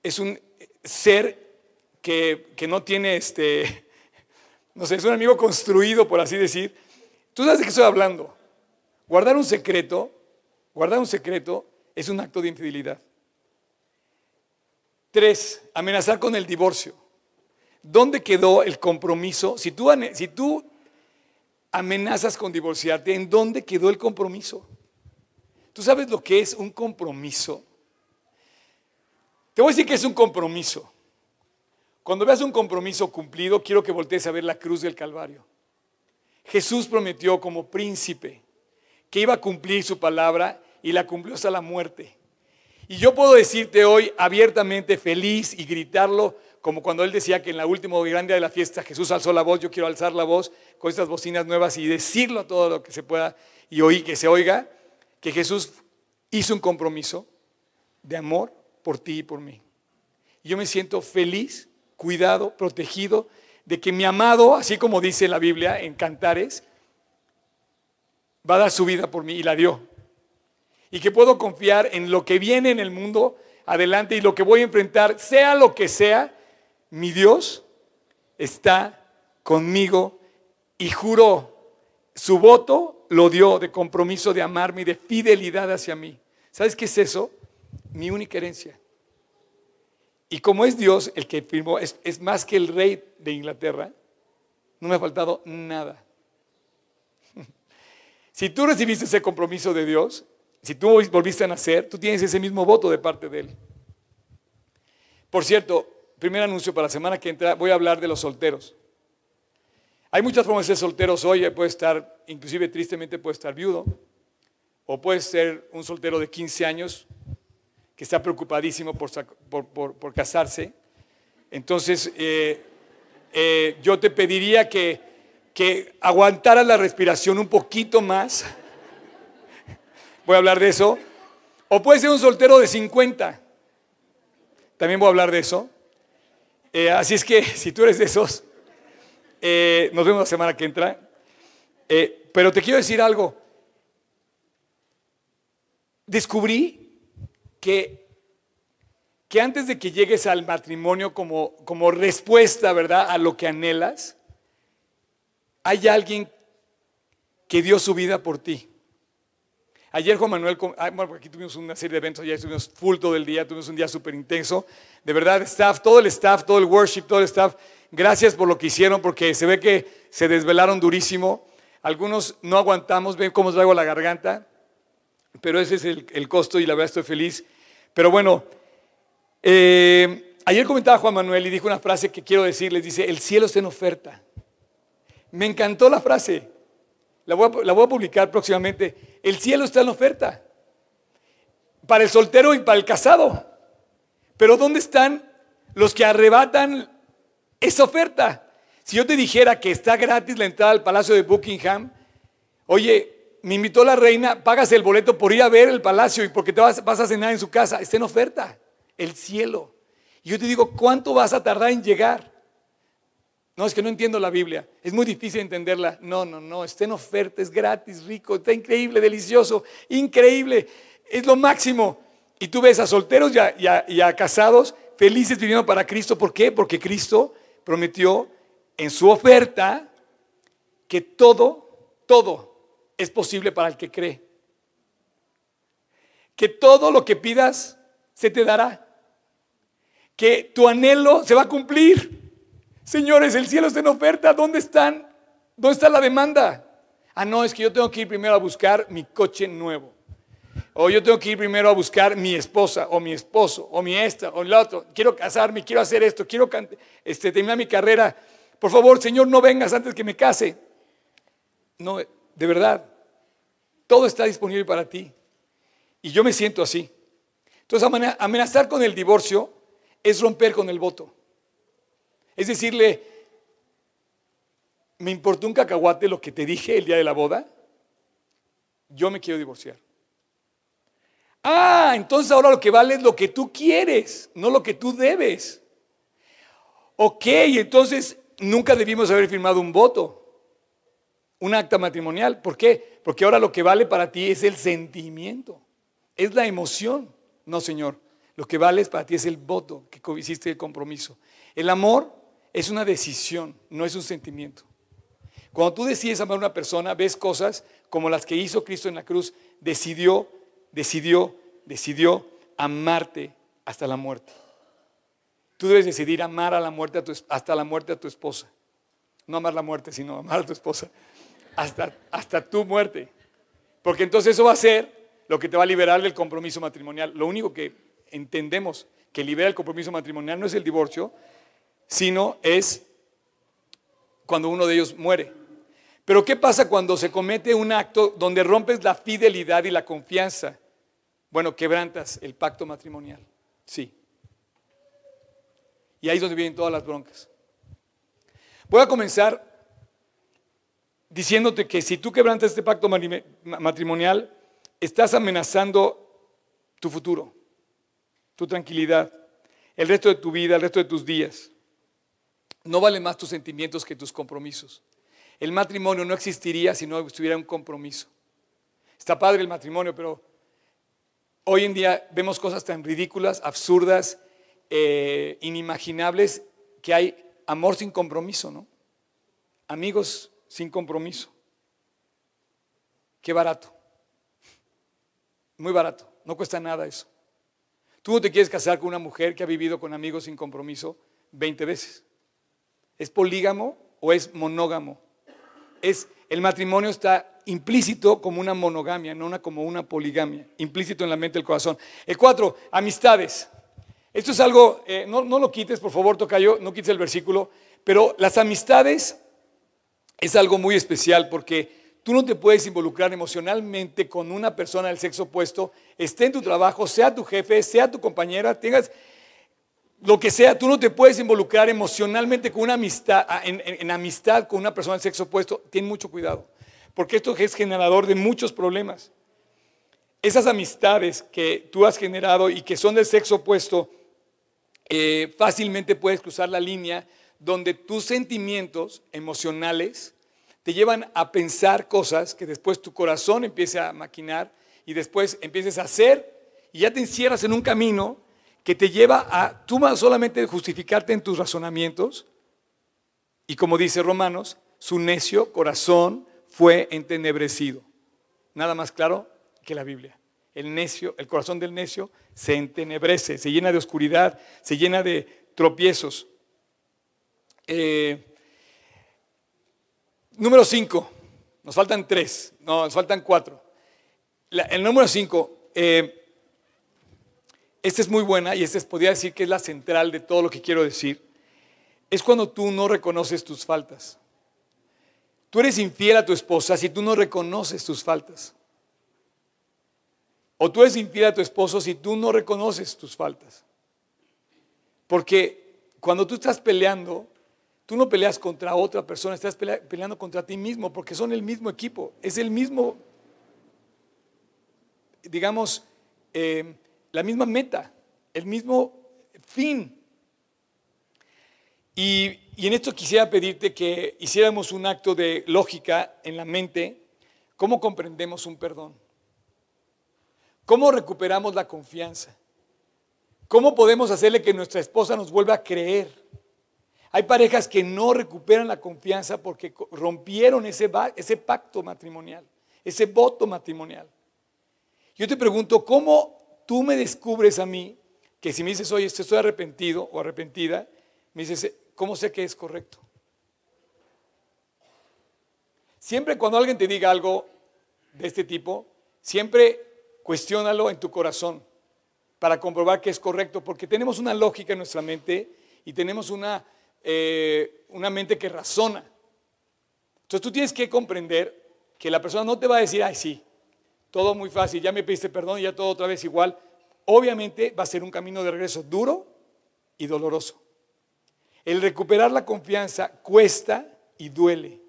es un ser que, que no tiene este, <laughs> no sé, es un amigo construido, por así decir. Tú sabes de qué estoy hablando. Guardar un secreto, guardar un secreto es un acto de infidelidad. Tres, amenazar con el divorcio. ¿Dónde quedó el compromiso? Si tú, si tú amenazas con divorciarte, ¿en dónde quedó el compromiso? ¿Tú sabes lo que es un compromiso? Te voy a decir que es un compromiso. Cuando veas un compromiso cumplido, quiero que voltees a ver la cruz del Calvario. Jesús prometió como príncipe que iba a cumplir su palabra y la cumplió hasta la muerte. Y yo puedo decirte hoy abiertamente feliz y gritarlo como cuando él decía que en la última grande de la fiesta Jesús alzó la voz, yo quiero alzar la voz con estas bocinas nuevas y decirlo todo lo que se pueda y oír, que se oiga, que Jesús hizo un compromiso de amor por ti y por mí. Yo me siento feliz, cuidado, protegido de que mi amado, así como dice la Biblia en Cantares, va a dar su vida por mí y la dio. Y que puedo confiar en lo que viene en el mundo adelante y lo que voy a enfrentar, sea lo que sea, mi Dios está conmigo y juró, su voto lo dio de compromiso de amarme y de fidelidad hacia mí. ¿Sabes qué es eso? Mi única herencia. Y como es Dios el que firmó, es, más que el rey de Inglaterra, no me ha faltado nada. <laughs> Si tú recibiste ese compromiso de Dios, si tú volviste a nacer, tú tienes ese mismo voto de parte de Él. Por cierto, primer anuncio para la semana que entra, voy a hablar de los solteros. Hay muchas formas de ser solteros hoy, puede estar, inclusive tristemente puede estar viudo, o puede ser un soltero de 15 años que está preocupadísimo por, casarse. Entonces, eh, eh, yo te pediría que que aguantara la respiración un poquito más. Voy a hablar de eso. O puede ser un soltero de 50. También voy a hablar de eso. Eh, así es que <laughs> si tú eres de esos, nos vemos la semana que entra. Pero te quiero decir algo. Descubrí que, que antes de que llegues al matrimonio como, como respuesta, ¿verdad?, a lo que anhelas, hay alguien que dio su vida por ti. Ayer Juan Manuel, ah, bueno, aquí tuvimos una serie de eventos, ayer estuvimos full todo el día, tuvimos un día súper intenso. De verdad, staff, todo el staff, todo el worship, todo el staff, gracias por lo que hicieron, porque se ve que se desvelaron durísimo. Algunos no aguantamos, ven cómo traigo la garganta, pero ese es el, costo y la verdad estoy feliz. Pero bueno, eh, ayer comentaba Juan Manuel y dijo una frase que quiero decirles, dice, el cielo está en oferta. Me encantó la frase, la voy, a, la voy a publicar próximamente. El cielo está en oferta, para el soltero y para el casado. Pero ¿dónde están los que arrebatan esa oferta? Si yo te dijera que está gratis la entrada al Palacio de Buckingham, oye, me invitó la reina, pagas el boleto por ir a ver el palacio y porque te vas, a cenar en su casa, está en oferta, el cielo. Y yo te digo, ¿cuánto vas a tardar en llegar? No, es que no entiendo la Biblia, es muy difícil entenderla. No, no, no, está en oferta, es gratis, rico, está increíble, delicioso, increíble, es lo máximo. Y tú ves a solteros y a casados felices viviendo para Cristo. ¿Por qué? Porque Cristo prometió en su oferta que todo, todo es posible para el que cree. Que todo lo que pidas se te dará. Que tu anhelo se va a cumplir. Señores, el cielo está en oferta. ¿Dónde están? ¿Dónde está la demanda? Ah, no, es que yo tengo que ir primero a buscar mi coche nuevo. O yo tengo que ir primero a buscar mi esposa, o mi esposo, o mi esta, o el otro. Quiero casarme, quiero hacer esto, quiero este, terminar mi carrera. Por favor, Señor, no vengas antes que me case. No, de verdad, todo está disponible para ti. Y yo me siento así. Entonces, amenazar con el divorcio es romper con el voto. Es decirle, me importó un cacahuate lo que te dije el día de la boda, yo me quiero divorciar. Ah, entonces ahora lo que vale es lo que tú quieres, no lo que tú debes. Ok, entonces nunca debimos haber firmado un voto, un acta matrimonial. ¿Por qué? Porque ahora lo que vale para ti es el sentimiento, es la emoción. No, Señor, lo que vale para ti es el voto que hiciste el compromiso. El amor es una decisión, no es un sentimiento. Cuando tú decides amar a una persona, ves cosas como las que hizo Cristo en la cruz, decidió, decidió, decidió amarte hasta la muerte. Tú debes decidir amar a la muerte hasta la muerte a tu esposa. No amar la muerte, sino amar a tu esposa. Hasta, hasta tu muerte. Porque entonces eso va a ser lo que te va a liberar del compromiso matrimonial. Lo único que entendemos que libera el compromiso matrimonial no es el divorcio, sino es cuando uno de ellos muere. Pero ¿qué pasa cuando se comete un acto donde rompes la fidelidad y la confianza? Bueno, quebrantas el pacto matrimonial. Sí. Y ahí es donde vienen todas las broncas. Voy a comenzar diciéndote que si tú quebrantas este pacto matrimonial, estás amenazando tu futuro, tu tranquilidad, el resto de tu vida, el resto de tus días. No valen más tus sentimientos que tus compromisos. El matrimonio no existiría si no estuviera un compromiso. Está padre el matrimonio, pero hoy en día vemos cosas tan ridículas, absurdas, eh, inimaginables que hay amor sin compromiso, ¿no? Amigos sin compromiso. Qué barato. Muy barato. No cuesta nada eso. Tú no te quieres casar con una mujer que ha vivido con amigos sin compromiso 20 veces. ¿Es polígamo o es monógamo? Es, el matrimonio está implícito como una monogamia, no una, como una poligamia, implícito en la mente del corazón. El cuatro, amistades. Esto es algo, eh, no, lo quites, por favor, Tocayo, no quites el versículo, pero las amistades es algo muy especial porque tú no te puedes involucrar emocionalmente con una persona del sexo opuesto, esté en tu trabajo, sea tu jefe, sea tu compañera, tengas lo que sea, tú no te puedes involucrar emocionalmente con una amistad, ah, en, amistad con una persona del sexo opuesto. Ten mucho cuidado, porque esto es generador de muchos problemas. Esas amistades que tú has generado y que son del sexo opuesto, eh, fácilmente puedes cruzar la línea donde tus sentimientos emocionales te llevan a pensar cosas que después tu corazón empiece a maquinar y después empieces a hacer y ya te encierras en un camino que te lleva a tú solamente justificarte en tus razonamientos y como dice Romanos, su necio corazón fue entenebrecido. Nada más claro que la Biblia el necio, el corazón del necio se entenebrece, se llena de oscuridad, se llena de tropiezos. Eh, número 5, Nos faltan tres, no, nos faltan cuatro. el número cinco, eh, esta es muy buena y esta es, podría decir que es la central de todo lo que quiero decir. Es cuando tú no reconoces tus faltas. Tú eres infiel a tu esposa si tú no reconoces tus faltas. O tú eres infiel a tu esposo si tú no reconoces tus faltas. Porque cuando tú estás peleando, tú no peleas contra otra persona, estás peleando contra ti mismo porque son el mismo equipo, es el mismo, digamos, eh, la misma meta, el mismo fin. Y, y en esto quisiera pedirte que hiciéramos un acto de lógica en la mente, cómo comprendemos un perdón. ¿Cómo recuperamos la confianza? ¿Cómo podemos hacerle que nuestra esposa nos vuelva a creer? Hay parejas que no recuperan la confianza porque rompieron ese, ese pacto matrimonial, ese voto matrimonial. Yo te pregunto, ¿cómo tú me descubres a mí que si me dices, oye, estoy arrepentido o arrepentida, me dices, ¿cómo sé que es correcto? Siempre cuando alguien te diga algo de este tipo, siempre cuestiónalo en tu corazón para comprobar que es correcto, porque tenemos una lógica en nuestra mente y tenemos una, eh, una mente que razona. Entonces tú tienes que comprender que la persona no te va a decir, ay, sí, todo muy fácil, ya me pediste perdón y ya todo otra vez igual. Obviamente va a ser un camino de regreso duro y doloroso. El recuperar la confianza cuesta y duele.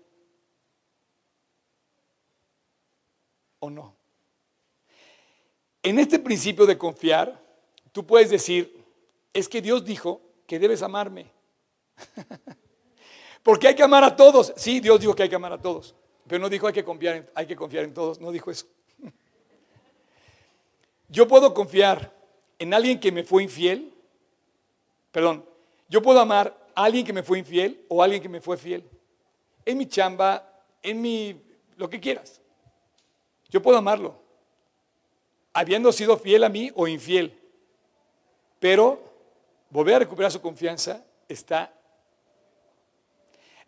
¿O no? En este principio de confiar, tú puedes decir, es que Dios dijo que debes amarme. <laughs> Porque hay que amar a todos. Sí, Dios dijo que hay que amar a todos, pero no dijo hay que confiar en, hay que confiar en todos, no dijo eso. <laughs> Yo puedo confiar en alguien que me fue infiel, perdón, yo puedo amar a alguien que me fue infiel o a alguien que me fue fiel. En mi chamba, en mi, lo que quieras. Yo puedo amarlo habiendo sido fiel a mí o infiel. Pero volver a recuperar su confianza está...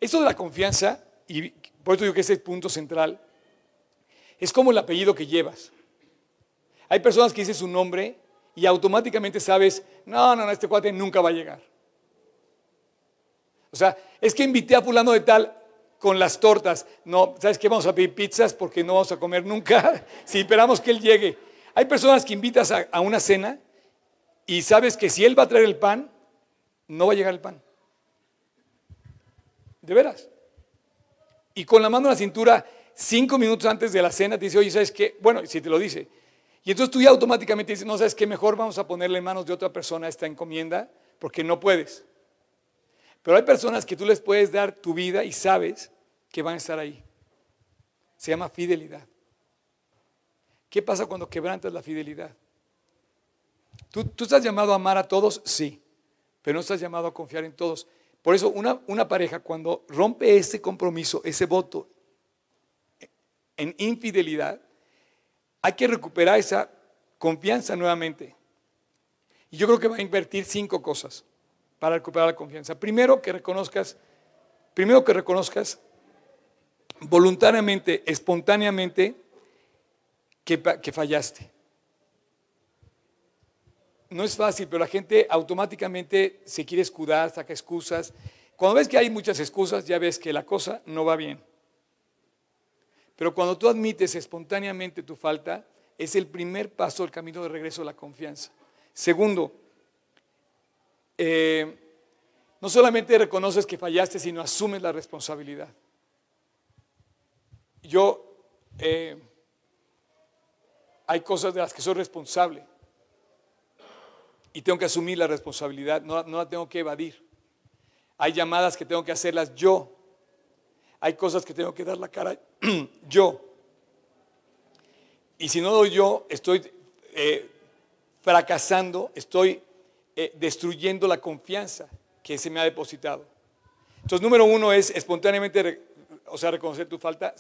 Esto de la confianza, y por eso digo que ese es el punto central, es como el apellido que llevas. Hay personas que dicen su nombre y automáticamente sabes, no, no, no, este cuate nunca va a llegar. O sea, es que invité a fulano de tal con las tortas. No, ¿sabes qué? Vamos a pedir pizzas porque no vamos a comer nunca <laughs> si esperamos que él llegue. Hay personas que invitas a, una cena y sabes que si él va a traer el pan, no va a llegar el pan. De veras. Y con la mano en la cintura, cinco minutos antes de la cena, te dice, oye, ¿sabes qué? Bueno, si te lo dice. Y entonces tú ya automáticamente dices, no, ¿sabes qué? Mejor vamos a ponerle en manos de otra persona esta encomienda, porque no puedes. Pero hay personas que tú les puedes dar tu vida y sabes que van a estar ahí. Se llama fidelidad. ¿Qué pasa cuando quebrantas la fidelidad? ¿Tú, estás llamado a amar a todos? Sí, pero no estás llamado a confiar en todos. Por eso una, una pareja cuando rompe ese compromiso, ese voto en infidelidad, hay que recuperar esa confianza nuevamente. Y yo creo que va a invertir cinco cosas para recuperar la confianza. Primero que reconozcas, primero que reconozcas voluntariamente, espontáneamente, que, fallaste. No es fácil, pero la gente automáticamente se quiere escudar, saca excusas. Cuando ves que hay muchas excusas, ya ves que la cosa no va bien. Pero cuando tú admites espontáneamente tu falta, es el primer paso del camino de regreso a la confianza. Segundo, eh, no solamente reconoces que fallaste, sino asumes la responsabilidad. Yo eh, hay cosas de las que soy responsable y tengo que asumir la responsabilidad, no, la tengo que evadir. Hay llamadas que tengo que hacerlas yo. Hay cosas que tengo que dar la cara <clears throat> yo. Y si no doy yo, estoy eh, fracasando, estoy eh, destruyendo la confianza que se me ha depositado. Entonces, número uno es espontáneamente, o sea, reconocer tu falta.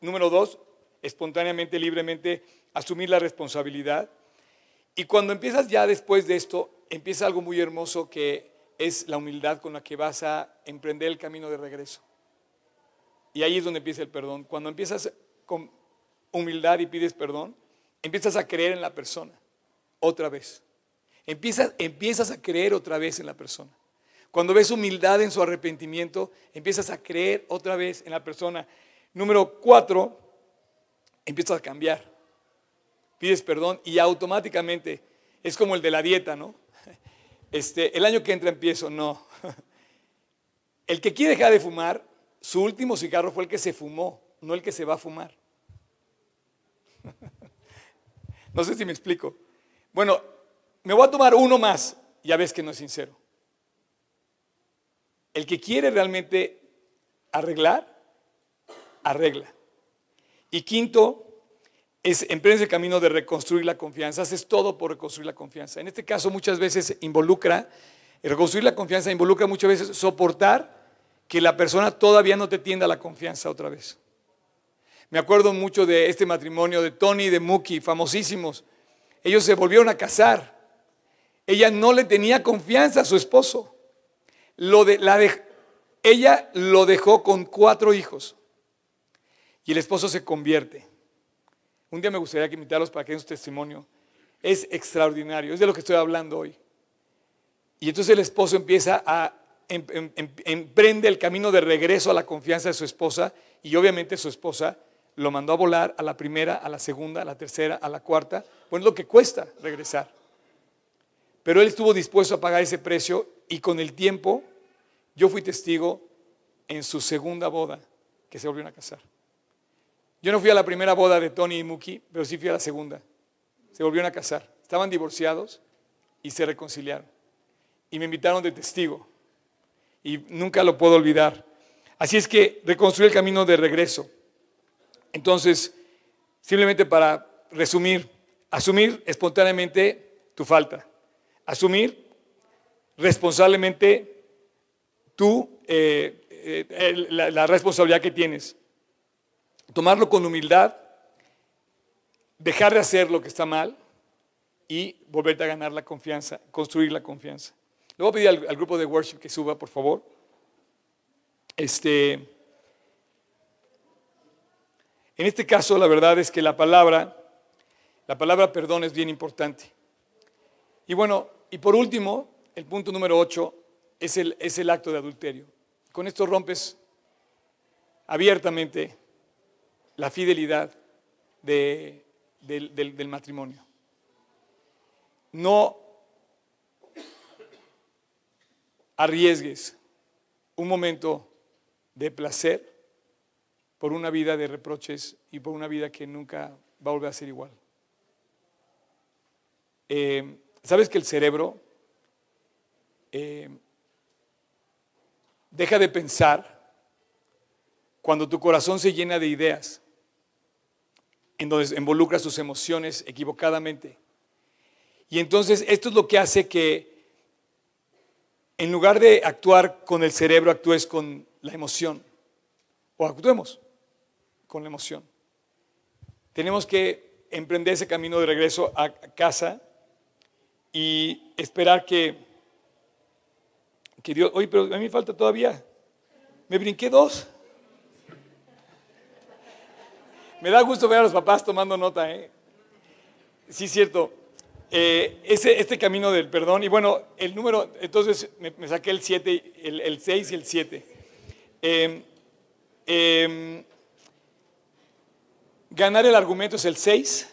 número dos, espontáneamente, libremente asumir la responsabilidad. Y cuando empiezas ya después de esto, empieza algo muy hermoso que es la humildad con la que vas a emprender el camino de regreso. Y ahí es donde empieza el perdón. Cuando empiezas con humildad y pides perdón, empiezas a creer en la persona otra vez. Empiezas, empiezas a creer otra vez en la persona. Cuando ves humildad en su arrepentimiento, empiezas a creer otra vez en la persona. Número cuatro, empiezas a cambiar. Pides perdón y automáticamente es como el de la dieta, ¿no? Este, el año que entra empiezo, no. El que quiere dejar de fumar, su último cigarro fue el que se fumó, no el que se va a fumar. <laughs> No sé si me explico. Bueno, me voy a tomar uno más, ya ves que no es sincero. El que quiere realmente arreglar, arregla. Y quinto, es emprende el camino de reconstruir la confianza. Haces todo por reconstruir la confianza. En este caso muchas veces involucra, reconstruir la confianza involucra muchas veces soportar que la persona todavía no te tienda la confianza otra vez. Me acuerdo mucho de este matrimonio de Tony y de Muki, famosísimos. Ellos se volvieron a casar. Ella no le tenía confianza a su esposo. Ella lo dejó con cuatro hijos. Y el esposo se convierte. Un día me gustaría que invitarlos para que den su testimonio. Es extraordinario, es de lo que estoy hablando hoy. Y entonces el esposo empieza a em, em, em, emprende el camino de regreso a la confianza de su esposa y obviamente su esposa lo mandó a volar a la primera, a la segunda, a la tercera, a la cuarta. Bueno, es lo que cuesta regresar. Pero él estuvo dispuesto a pagar ese precio y con el tiempo yo fui testigo en su segunda boda que se volvieron a casar. Yo no fui a la primera boda de Tony y Muki, pero sí fui a la segunda. Se volvieron a casar. Estaban divorciados y se reconciliaron. Y me invitaron de testigo. Y nunca lo puedo olvidar. Así es que reconstruí el camino de regreso. Entonces, simplemente para resumir, asumir espontáneamente tu falta. Asumir responsablemente tú eh, eh, la responsabilidad que tienes tomarlo con humildad, dejar de hacer lo que está mal y volverte a ganar la confianza, construir la confianza. Le voy a pedir al, grupo de worship que suba, por favor. Este, en este caso, la verdad es que la palabra, la palabra perdón es bien importante. Y bueno, y por último, el punto número 8 es el, es el acto de adulterio. Con esto rompes abiertamente la fidelidad del, del matrimonio. No arriesgues un momento de placer por una vida de reproches y por una vida que nunca va a volver a ser igual. Eh, ¿Sabes que el cerebro eh, deja de pensar cuando tu corazón se llena de ideas? En donde involucra sus emociones equivocadamente. Y entonces esto es lo que hace que en lugar de actuar con el cerebro, actúes con la emoción. O actuemos con la emoción. Tenemos que emprender ese camino de regreso a casa y esperar que, que Dios... Oye, pero a mí falta todavía. Me brinqué dos. Me da gusto ver a los papás tomando nota, ¿eh? Sí, cierto. Eh, ese, este camino del perdón, y bueno, el número, entonces me, saqué el 7, el 6 y el 7. Em, em, ganar el argumento es el 6,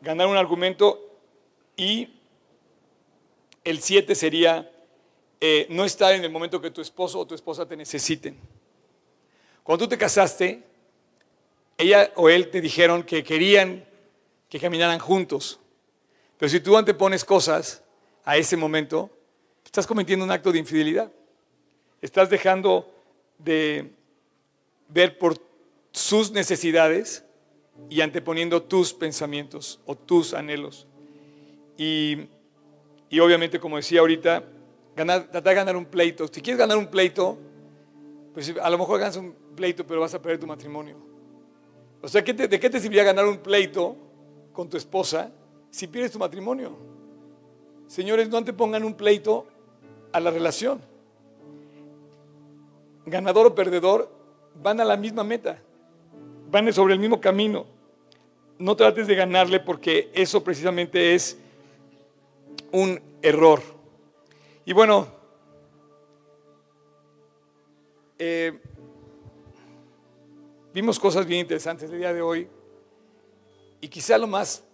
ganar un argumento y el 7 sería eh, no estar en el momento que tu esposo o tu esposa te necesiten. Cuando tú te casaste, ella o él te dijeron que querían que caminaran juntos. Pero si tú antepones cosas a ese momento, estás cometiendo un acto de infidelidad. Estás dejando de ver por sus necesidades y anteponiendo tus pensamientos o tus anhelos. Y, obviamente, como decía ahorita, tratar de ganar un pleito. Si quieres ganar un pleito, pues a lo mejor ganas un pleito, pero vas a perder tu matrimonio. O sea, ¿de qué te serviría ganar un pleito con tu esposa si pierdes tu matrimonio? Señores, no te pongan un pleito a la relación. Ganador o perdedor van a la misma meta, van sobre el mismo camino. No trates de ganarle porque eso precisamente es un error. Y bueno, eh, vimos cosas bien interesantes el día de hoy y quizá lo más,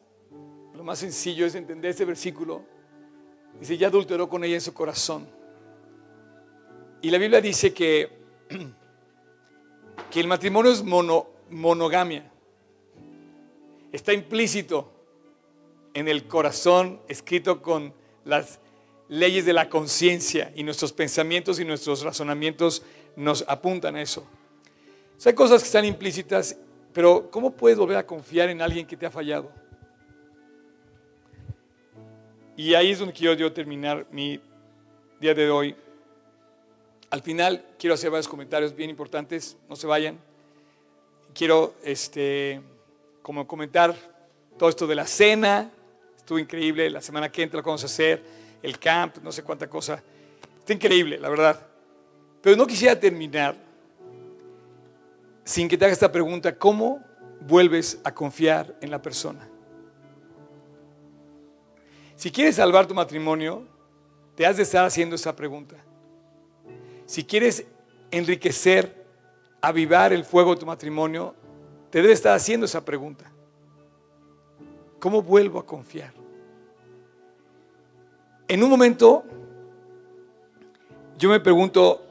lo más sencillo es entender este versículo. Dice, ya adulteró con ella en su corazón. Y la Biblia dice que, <clears throat> que el matrimonio es monogamia. Está implícito en el corazón, escrito con las leyes de la conciencia y nuestros pensamientos y nuestros razonamientos nos apuntan a eso. Hay cosas que están implícitas, pero ¿cómo puedes volver a confiar en alguien que te ha fallado? Y ahí es donde quiero yo terminar mi día de hoy. Al final quiero hacer varios comentarios bien importantes, no se vayan. Quiero este, como comentar todo esto de la cena, estuvo increíble, la semana que entra lo vamos a hacer, el camp, no sé cuánta cosa. Está increíble, la verdad. Pero no quisiera terminar sin que te haga esta pregunta, ¿cómo vuelves a confiar en la persona? Si quieres salvar tu matrimonio, te has de estar haciendo esa pregunta. Si quieres enriquecer, avivar el fuego de tu matrimonio, te debe estar haciendo esa pregunta. ¿Cómo vuelvo a confiar? En un momento, yo me pregunto,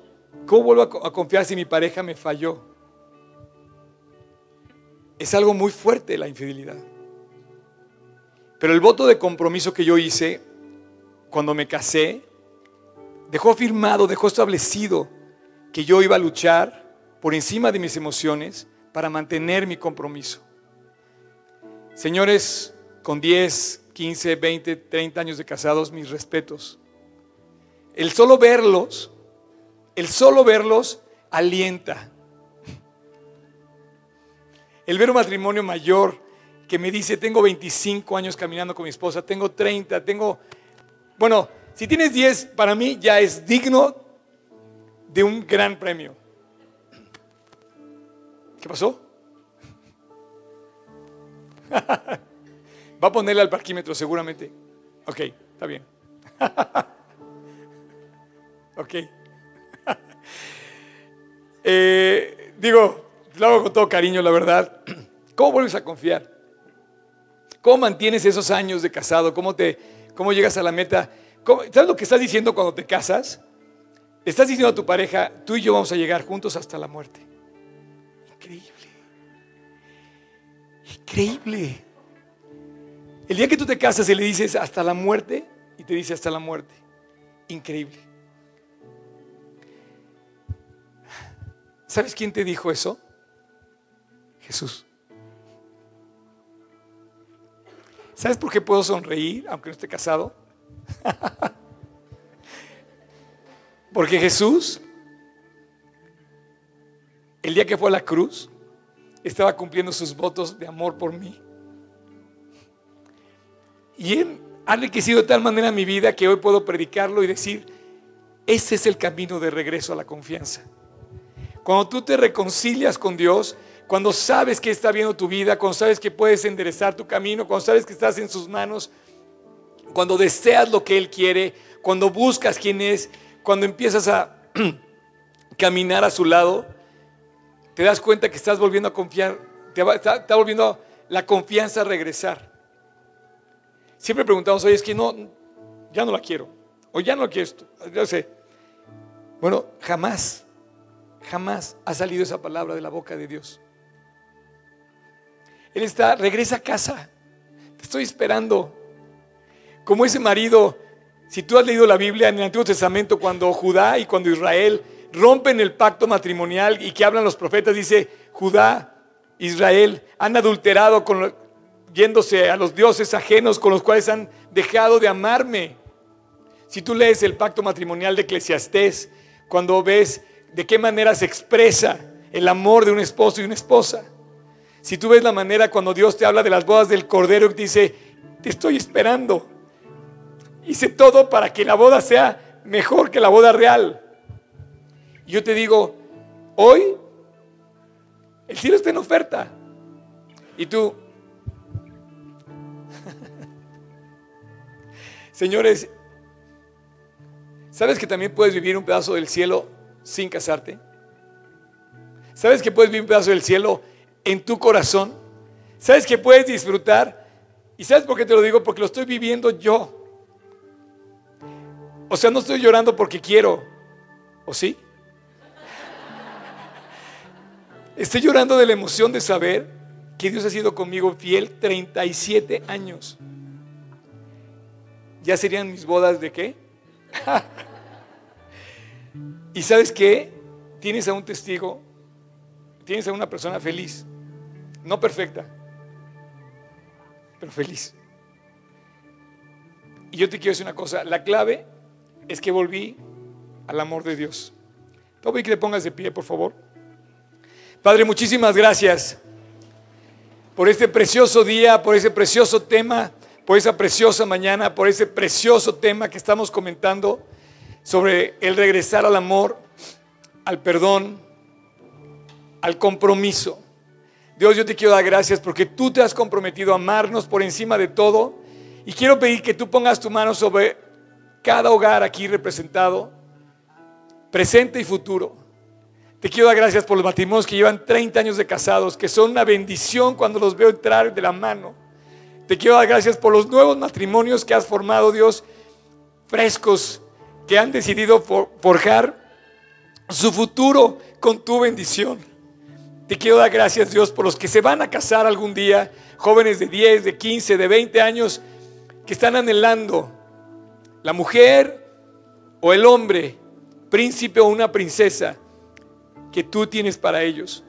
¿Cómo vuelvo a confiar si mi pareja me falló? Es algo muy fuerte la infidelidad. Pero el voto de compromiso que yo hice cuando me casé dejó firmado, dejó establecido que yo iba a luchar por encima de mis emociones para mantener mi compromiso. Señores, con 10, 15, 20, 30 años de casados, mis respetos. El solo verlos el solo verlos alienta. El ver un matrimonio mayor que me dice, tengo 25 años caminando con mi esposa, tengo 30, tengo... Bueno, si tienes 10, para mí ya es digno de un gran premio. ¿Qué pasó? <laughs> Va a ponerle al parquímetro seguramente. Ok, está bien. <laughs> ok. <laughs> Eh, digo, lo hago con todo cariño, la verdad. <clears throat> ¿Cómo vuelves a confiar? ¿Cómo mantienes esos años de casado? ¿Cómo, te, cómo llegas a la meta? ¿Sabes lo que estás diciendo cuando te casas? Estás diciendo a tu pareja, tú y yo vamos a llegar juntos hasta la muerte. Increíble. Increíble. El día que tú te casas y le dices hasta la muerte, y te dice hasta la muerte. Increíble. ¿Sabes quién te dijo eso? Jesús. ¿Sabes por qué puedo sonreír aunque no esté casado? <laughs> Porque Jesús, el día que fue a la cruz, estaba cumpliendo sus votos de amor por mí. Y Él ha enriquecido de tal manera mi vida que hoy puedo predicarlo y decir, ese es el camino de regreso a la confianza. Cuando tú te reconcilias con Dios, cuando sabes que está viendo tu vida, cuando sabes que puedes enderezar tu camino, cuando sabes que estás en sus manos, cuando deseas lo que Él quiere, cuando buscas quién es, cuando empiezas a <clears throat> caminar a su lado, te das cuenta que estás volviendo a confiar, te está, volviendo la confianza a regresar. Siempre preguntamos, oye, es que no, ya no la quiero, o ya no quiero esto, yo sé. Bueno, jamás Jamás ha salido esa palabra de la boca de Dios. Está, regresa a casa. Te estoy esperando. Como ese marido, si tú has leído la Biblia en el Antiguo Testamento, cuando Judá y cuando Israel rompen el pacto matrimonial y que hablan los profetas, dice, Judá, Israel, han adulterado con, yéndose a los dioses ajenos con los cuales han dejado de amarme. Si tú lees el pacto matrimonial de Eclesiastés, cuando ves de qué manera se expresa el amor de un esposo y una esposa. Si tú ves la manera cuando Dios te habla de las bodas del Cordero y dice, te estoy esperando. Hice todo para que la boda sea mejor que la boda real. Y yo te digo, hoy El cielo está en oferta. Y tú, <laughs> señores, ¿sabes que también puedes vivir un pedazo del cielo sin casarte? ¿Sabes que puedes vivir un pedazo del cielo en tu corazón? ¿Sabes que puedes disfrutar? ¿Y sabes por qué te lo digo? Porque lo estoy viviendo yo. O sea, no estoy llorando porque quiero. ¿O sí? Estoy llorando de la emoción de saber que Dios ha sido conmigo fiel 37 años. ¿Ya serían mis bodas de qué? <laughs> y sabes qué? Tienes a un testigo, tienes a una persona feliz, no perfecta, pero feliz. Y yo te quiero decir una cosa, la clave es que volví al amor de Dios. Voy que te pongas de pie, por favor. Padre, muchísimas gracias por este precioso día, por ese precioso tema, por esa preciosa mañana, por ese precioso tema que estamos comentando sobre el regresar al amor, al perdón, al compromiso. Dios, yo te quiero dar gracias porque tú te has comprometido a amarnos por encima de todo. Y quiero pedir que tú pongas tu mano sobre cada hogar aquí representado, presente y futuro. Te quiero dar gracias por los matrimonios que llevan 30 años de casados, que son una bendición cuando los veo entrar de la mano. Te quiero dar gracias por los nuevos matrimonios que has formado, Dios, frescos, que han decidido forjar su futuro con tu bendición. Te quiero dar gracias, Dios, por los que se van a casar algún día, jóvenes de 10, de 15, de 20 años, que están anhelando la mujer o el hombre, príncipe o una princesa que tú tienes para ellos.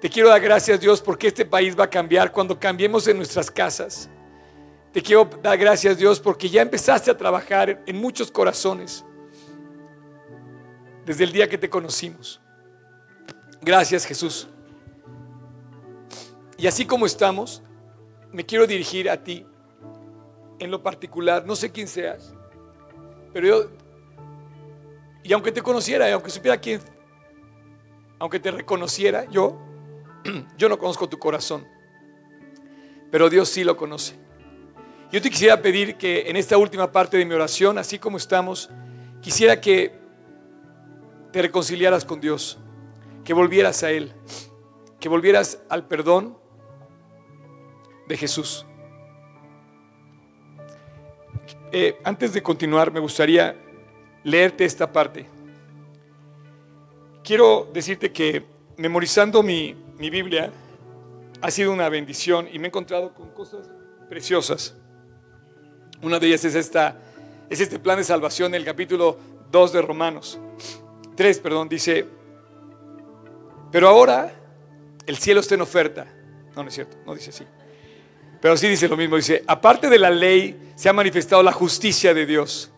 Te quiero dar gracias Dios porque este país va a cambiar cuando cambiemos en nuestras casas. Te quiero dar gracias Dios porque ya empezaste a trabajar en muchos corazones desde el día que te conocimos. Gracias Jesús. Y así como estamos, me quiero dirigir a ti en lo particular. No sé quién seas, pero yo, y aunque te conociera, y aunque supiera quién aunque te reconociera yo, <clears throat> yo no conozco tu corazón, pero Dios sí lo conoce. Yo te quisiera pedir que en esta última parte de mi oración, así como estamos, quisiera que te reconciliaras con Dios, que volvieras a Él, que volvieras al perdón de Jesús. Eh, antes de continuar, me gustaría leerte esta parte. Quiero decirte que memorizando mi, Biblia ha sido una bendición y me he encontrado con cosas preciosas. Una de ellas es, esta, es este plan de salvación, el capítulo 2 de Romanos. 3, perdón, dice, pero ahora el cielo está en oferta. No, no es cierto, no dice así. Pero sí dice lo mismo, dice, aparte de la ley se ha manifestado la justicia de Dios.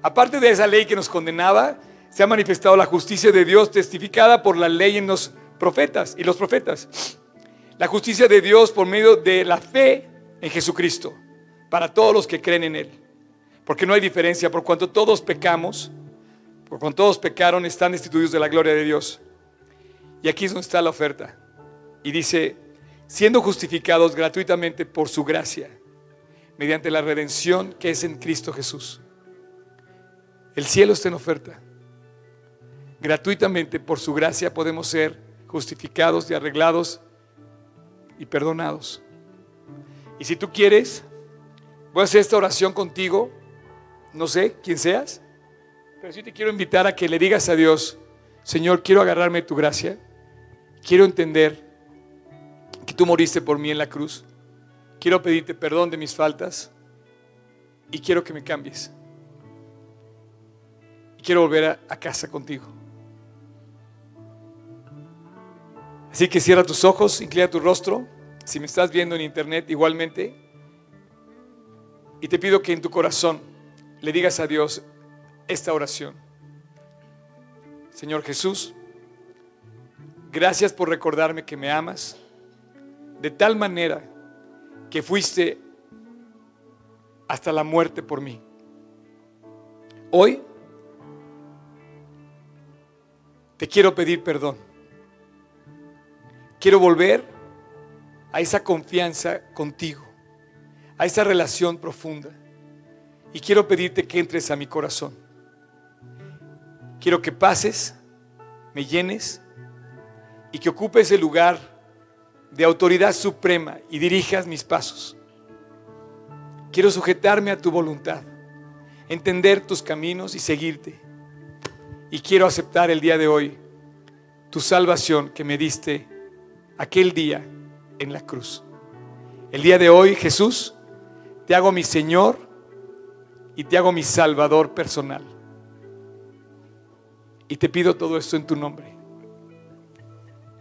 Aparte de esa ley que nos condenaba, se ha manifestado la justicia de Dios testificada por la ley en los profetas y los profetas. La justicia de Dios por medio de la fe en Jesucristo para todos los que creen en Él. Porque no hay diferencia, por cuanto todos pecamos, por cuanto todos pecaron, están destituidos de la gloria de Dios. Y aquí es donde está la oferta. Y dice, siendo justificados gratuitamente por su gracia, mediante la redención que es en Cristo Jesús. El cielo está en oferta gratuitamente por su gracia podemos ser justificados y arreglados y perdonados. Y si tú quieres, voy a hacer esta oración contigo, no sé quién seas, pero sí te quiero invitar a que le digas a Dios, Señor, quiero agarrarme tu gracia, quiero entender que tú moriste por mí en la cruz, quiero pedirte perdón de mis faltas y quiero que me cambies. quiero volver a, a casa contigo. Así que cierra tus ojos, inclina tu rostro. Si me estás viendo en internet igualmente. Y te pido que en tu corazón le digas a Dios esta oración. Señor Jesús, gracias por recordarme que me amas de tal manera que fuiste hasta la muerte por mí. Hoy te quiero pedir perdón quiero volver a esa confianza contigo, a esa relación profunda. Y quiero pedirte que entres a mi corazón. Quiero que pases, me llenes y que ocupes el lugar de autoridad suprema y dirijas mis pasos. Quiero sujetarme a tu voluntad, entender tus caminos y seguirte. Y quiero aceptar el día de hoy tu salvación que me diste aquel día en la cruz. El día de hoy, Jesús, te hago mi Señor y te hago mi Salvador personal. Y te pido todo esto en tu nombre.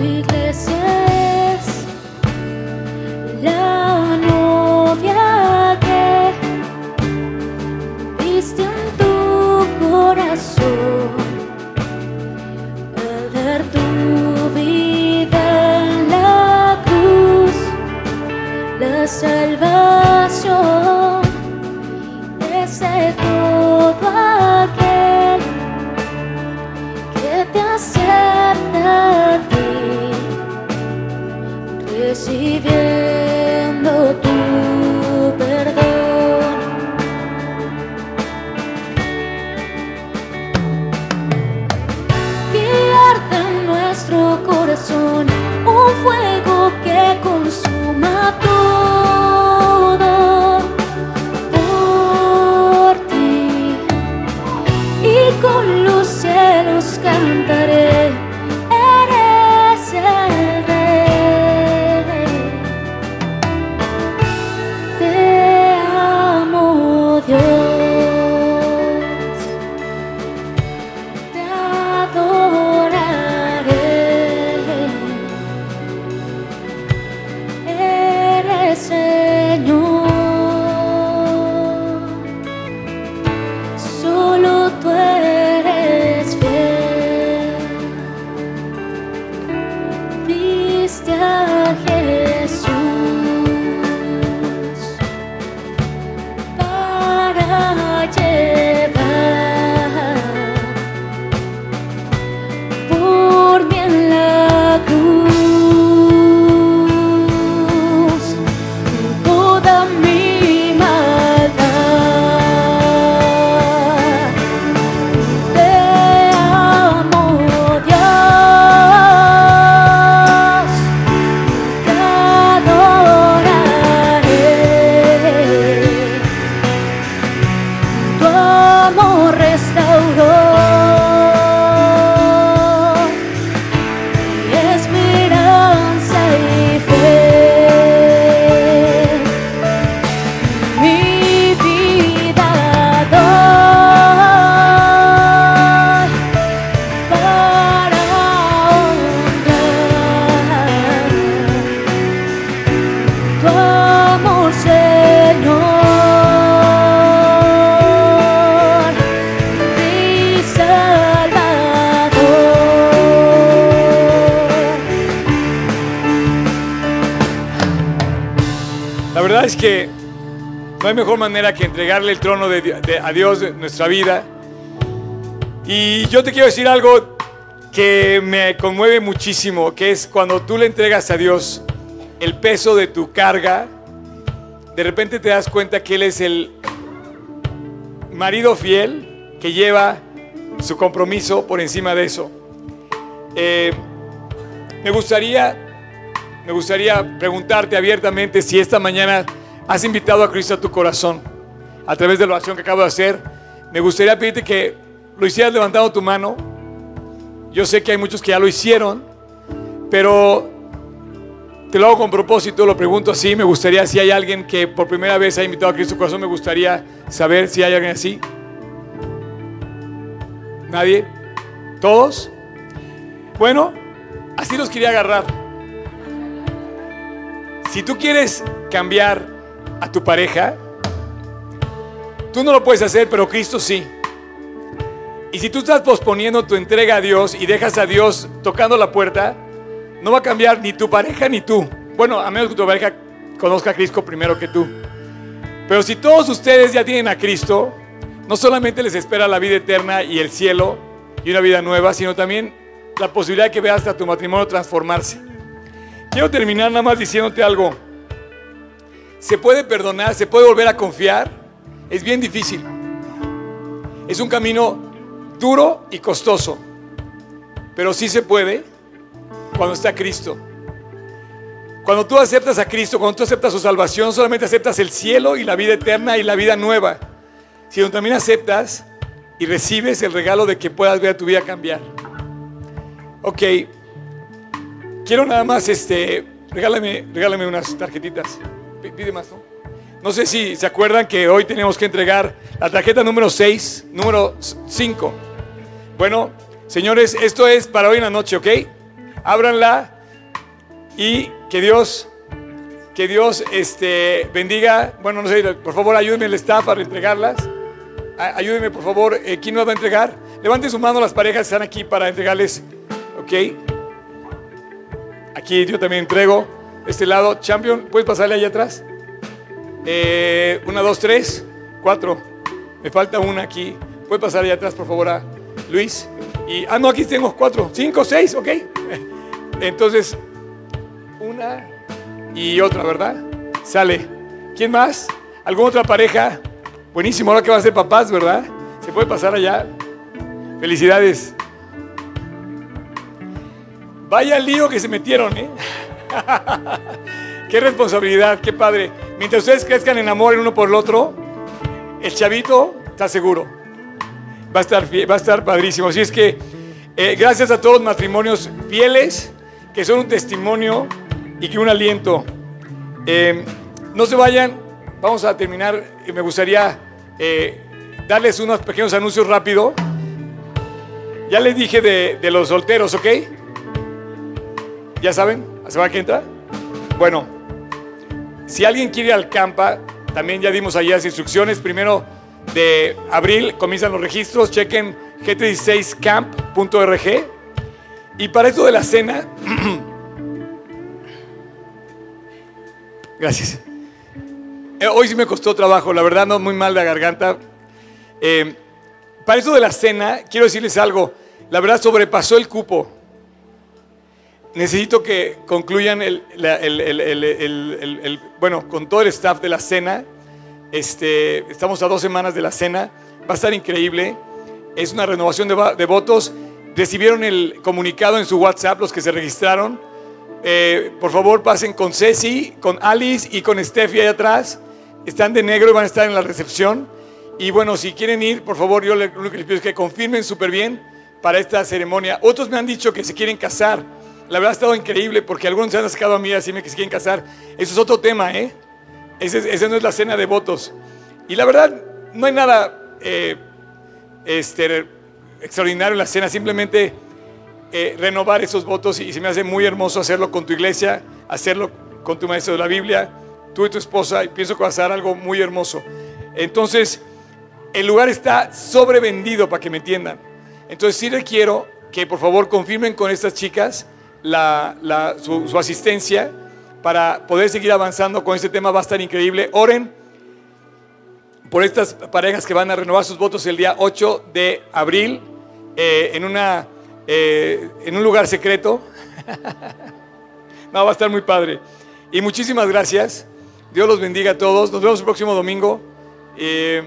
sweetly. Mejor manera que entregarle el trono de, a Dios de nuestra vida. Y yo te quiero decir algo que me conmueve muchísimo, que es cuando tú le entregas a Dios el peso de tu carga, de repente te das cuenta que Él es el marido fiel que lleva su compromiso por encima de eso. Eh, me gustaría, me gustaría preguntarte abiertamente si esta mañana has invitado a Cristo a tu corazón a través de la oración que acabo de hacer. Me gustaría pedirte que lo hicieras levantando tu mano. Yo sé que hay muchos que ya lo hicieron, pero te lo hago con propósito, lo pregunto así. Me gustaría, si hay alguien que por primera vez ha invitado a Cristo a tu corazón, me gustaría saber si hay alguien así. ¿Nadie? ¿Todos? Bueno, así los quería agarrar. Si tú quieres cambiar a tu pareja, tú no lo puedes hacer, pero Cristo sí. Y si tú estás posponiendo tu entrega a Dios y dejas a Dios tocando la puerta, no va a cambiar ni tu pareja ni tú. Bueno, a menos que tu pareja conozca a Cristo primero que tú. Pero si todos ustedes ya tienen a Cristo, no solamente les espera la vida eterna y el cielo y una vida nueva, sino también la posibilidad de que veas hasta tu matrimonio transformarse. Quiero terminar nada más diciéndote algo. Se puede perdonar, se puede volver a confiar. Es bien difícil. Es un camino duro y costoso. Pero sí se puede cuando está Cristo. Cuando tú aceptas a Cristo, cuando tú aceptas su salvación, solamente aceptas el cielo y la vida eterna y la vida nueva sino también aceptas y recibes el regalo de que puedas ver tu vida cambiar. Ok, quiero nada más, este, regálame, regálame unas tarjetitas. Pide más, ¿no? Sé si se acuerdan que hoy tenemos que entregar la tarjeta número 6, número 5. Bueno, señores, esto es para hoy en la noche, ¿ok? Ábranla y que Dios, que Dios este, bendiga. Bueno, no sé, por favor ayúdenme el staff a entregarlas ayúdeme por favor, eh, ¿quién nos va a entregar? Levanten su mano las parejas que están aquí para entregarles, ¿ok? Aquí yo también entrego, este lado, Champion, ¿puedes pasarle allá atrás? Eh, una, dos, tres, cuatro, me falta una aquí, ¿puedes pasar allá atrás por favor a Luis? Y, ah, no, aquí tengo cuatro, cinco, seis, ok. <laughs> Entonces, una y otra, ¿verdad? Sale. ¿Quién más? ¿Alguna otra pareja? Buenísimo, ahora que va a ser papás, ¿verdad? ¿Se puede pasar allá? Felicidades. Vaya lío que se metieron, ¿eh? Qué responsabilidad, qué padre. Mientras ustedes crezcan en amor el uno por el otro, el chavito está seguro. Va a estar, va a estar padrísimo. Así es que eh, gracias a todos los matrimonios fieles que son un testimonio y que un aliento. Eh, no se vayan, vamos a terminar. Me gustaría eh, darles unos pequeños anuncios rápido. Ya les dije de, los solteros, ¿ok? ¿Ya saben? ¿Se va que entra? Bueno, si alguien quiere ir al campa, también ya dimos allá las instrucciones. Primero de abril comienzan los registros. Chequen g36camp.org. Y para esto de la cena, <clears throat> gracias. Eh, hoy sí me costó trabajo, la verdad no muy mal la garganta. Eh, para eso de la cena, quiero decirles algo. La verdad sobrepasó el cupo. Necesito que concluyan el, bueno, con todo el staff de la cena. Este, estamos a dos semanas de la cena. Va a estar increíble. Es una renovación de, votos. Recibieron el comunicado en su WhatsApp los que se registraron. Eh, por favor, pasen con Ceci, con Alice y con Steffi ahí atrás están de negro y van a estar en la recepción. Y bueno, si quieren ir, por favor, yo lo que les pido es que confirmen súper bien para esta ceremonia. Otros me han dicho que se quieren casar. La verdad ha estado increíble porque algunos se han acercado a mí a decirme que se quieren casar. Eso es otro tema, ¿eh? Esa no es la cena de votos. Y la verdad, no hay nada eh, este, extraordinario en la cena, simplemente eh, renovar esos votos y se me hace muy hermoso hacerlo con tu iglesia, hacerlo con tu maestro de la Biblia tú y tu esposa, y pienso que va a ser algo muy hermoso. Entonces, el lugar está sobrevendido para que me entiendan. Entonces, sí requiero que por favor confirmen con estas chicas su, asistencia para poder seguir avanzando con este tema. Va a estar increíble. Oren por estas parejas que van a renovar sus votos el día 8 de abril eh, en, una, eh, en un lugar secreto. <laughs> no, va a estar muy padre. Y muchísimas gracias. Dios los bendiga a todos. Nos vemos el próximo domingo. Eh,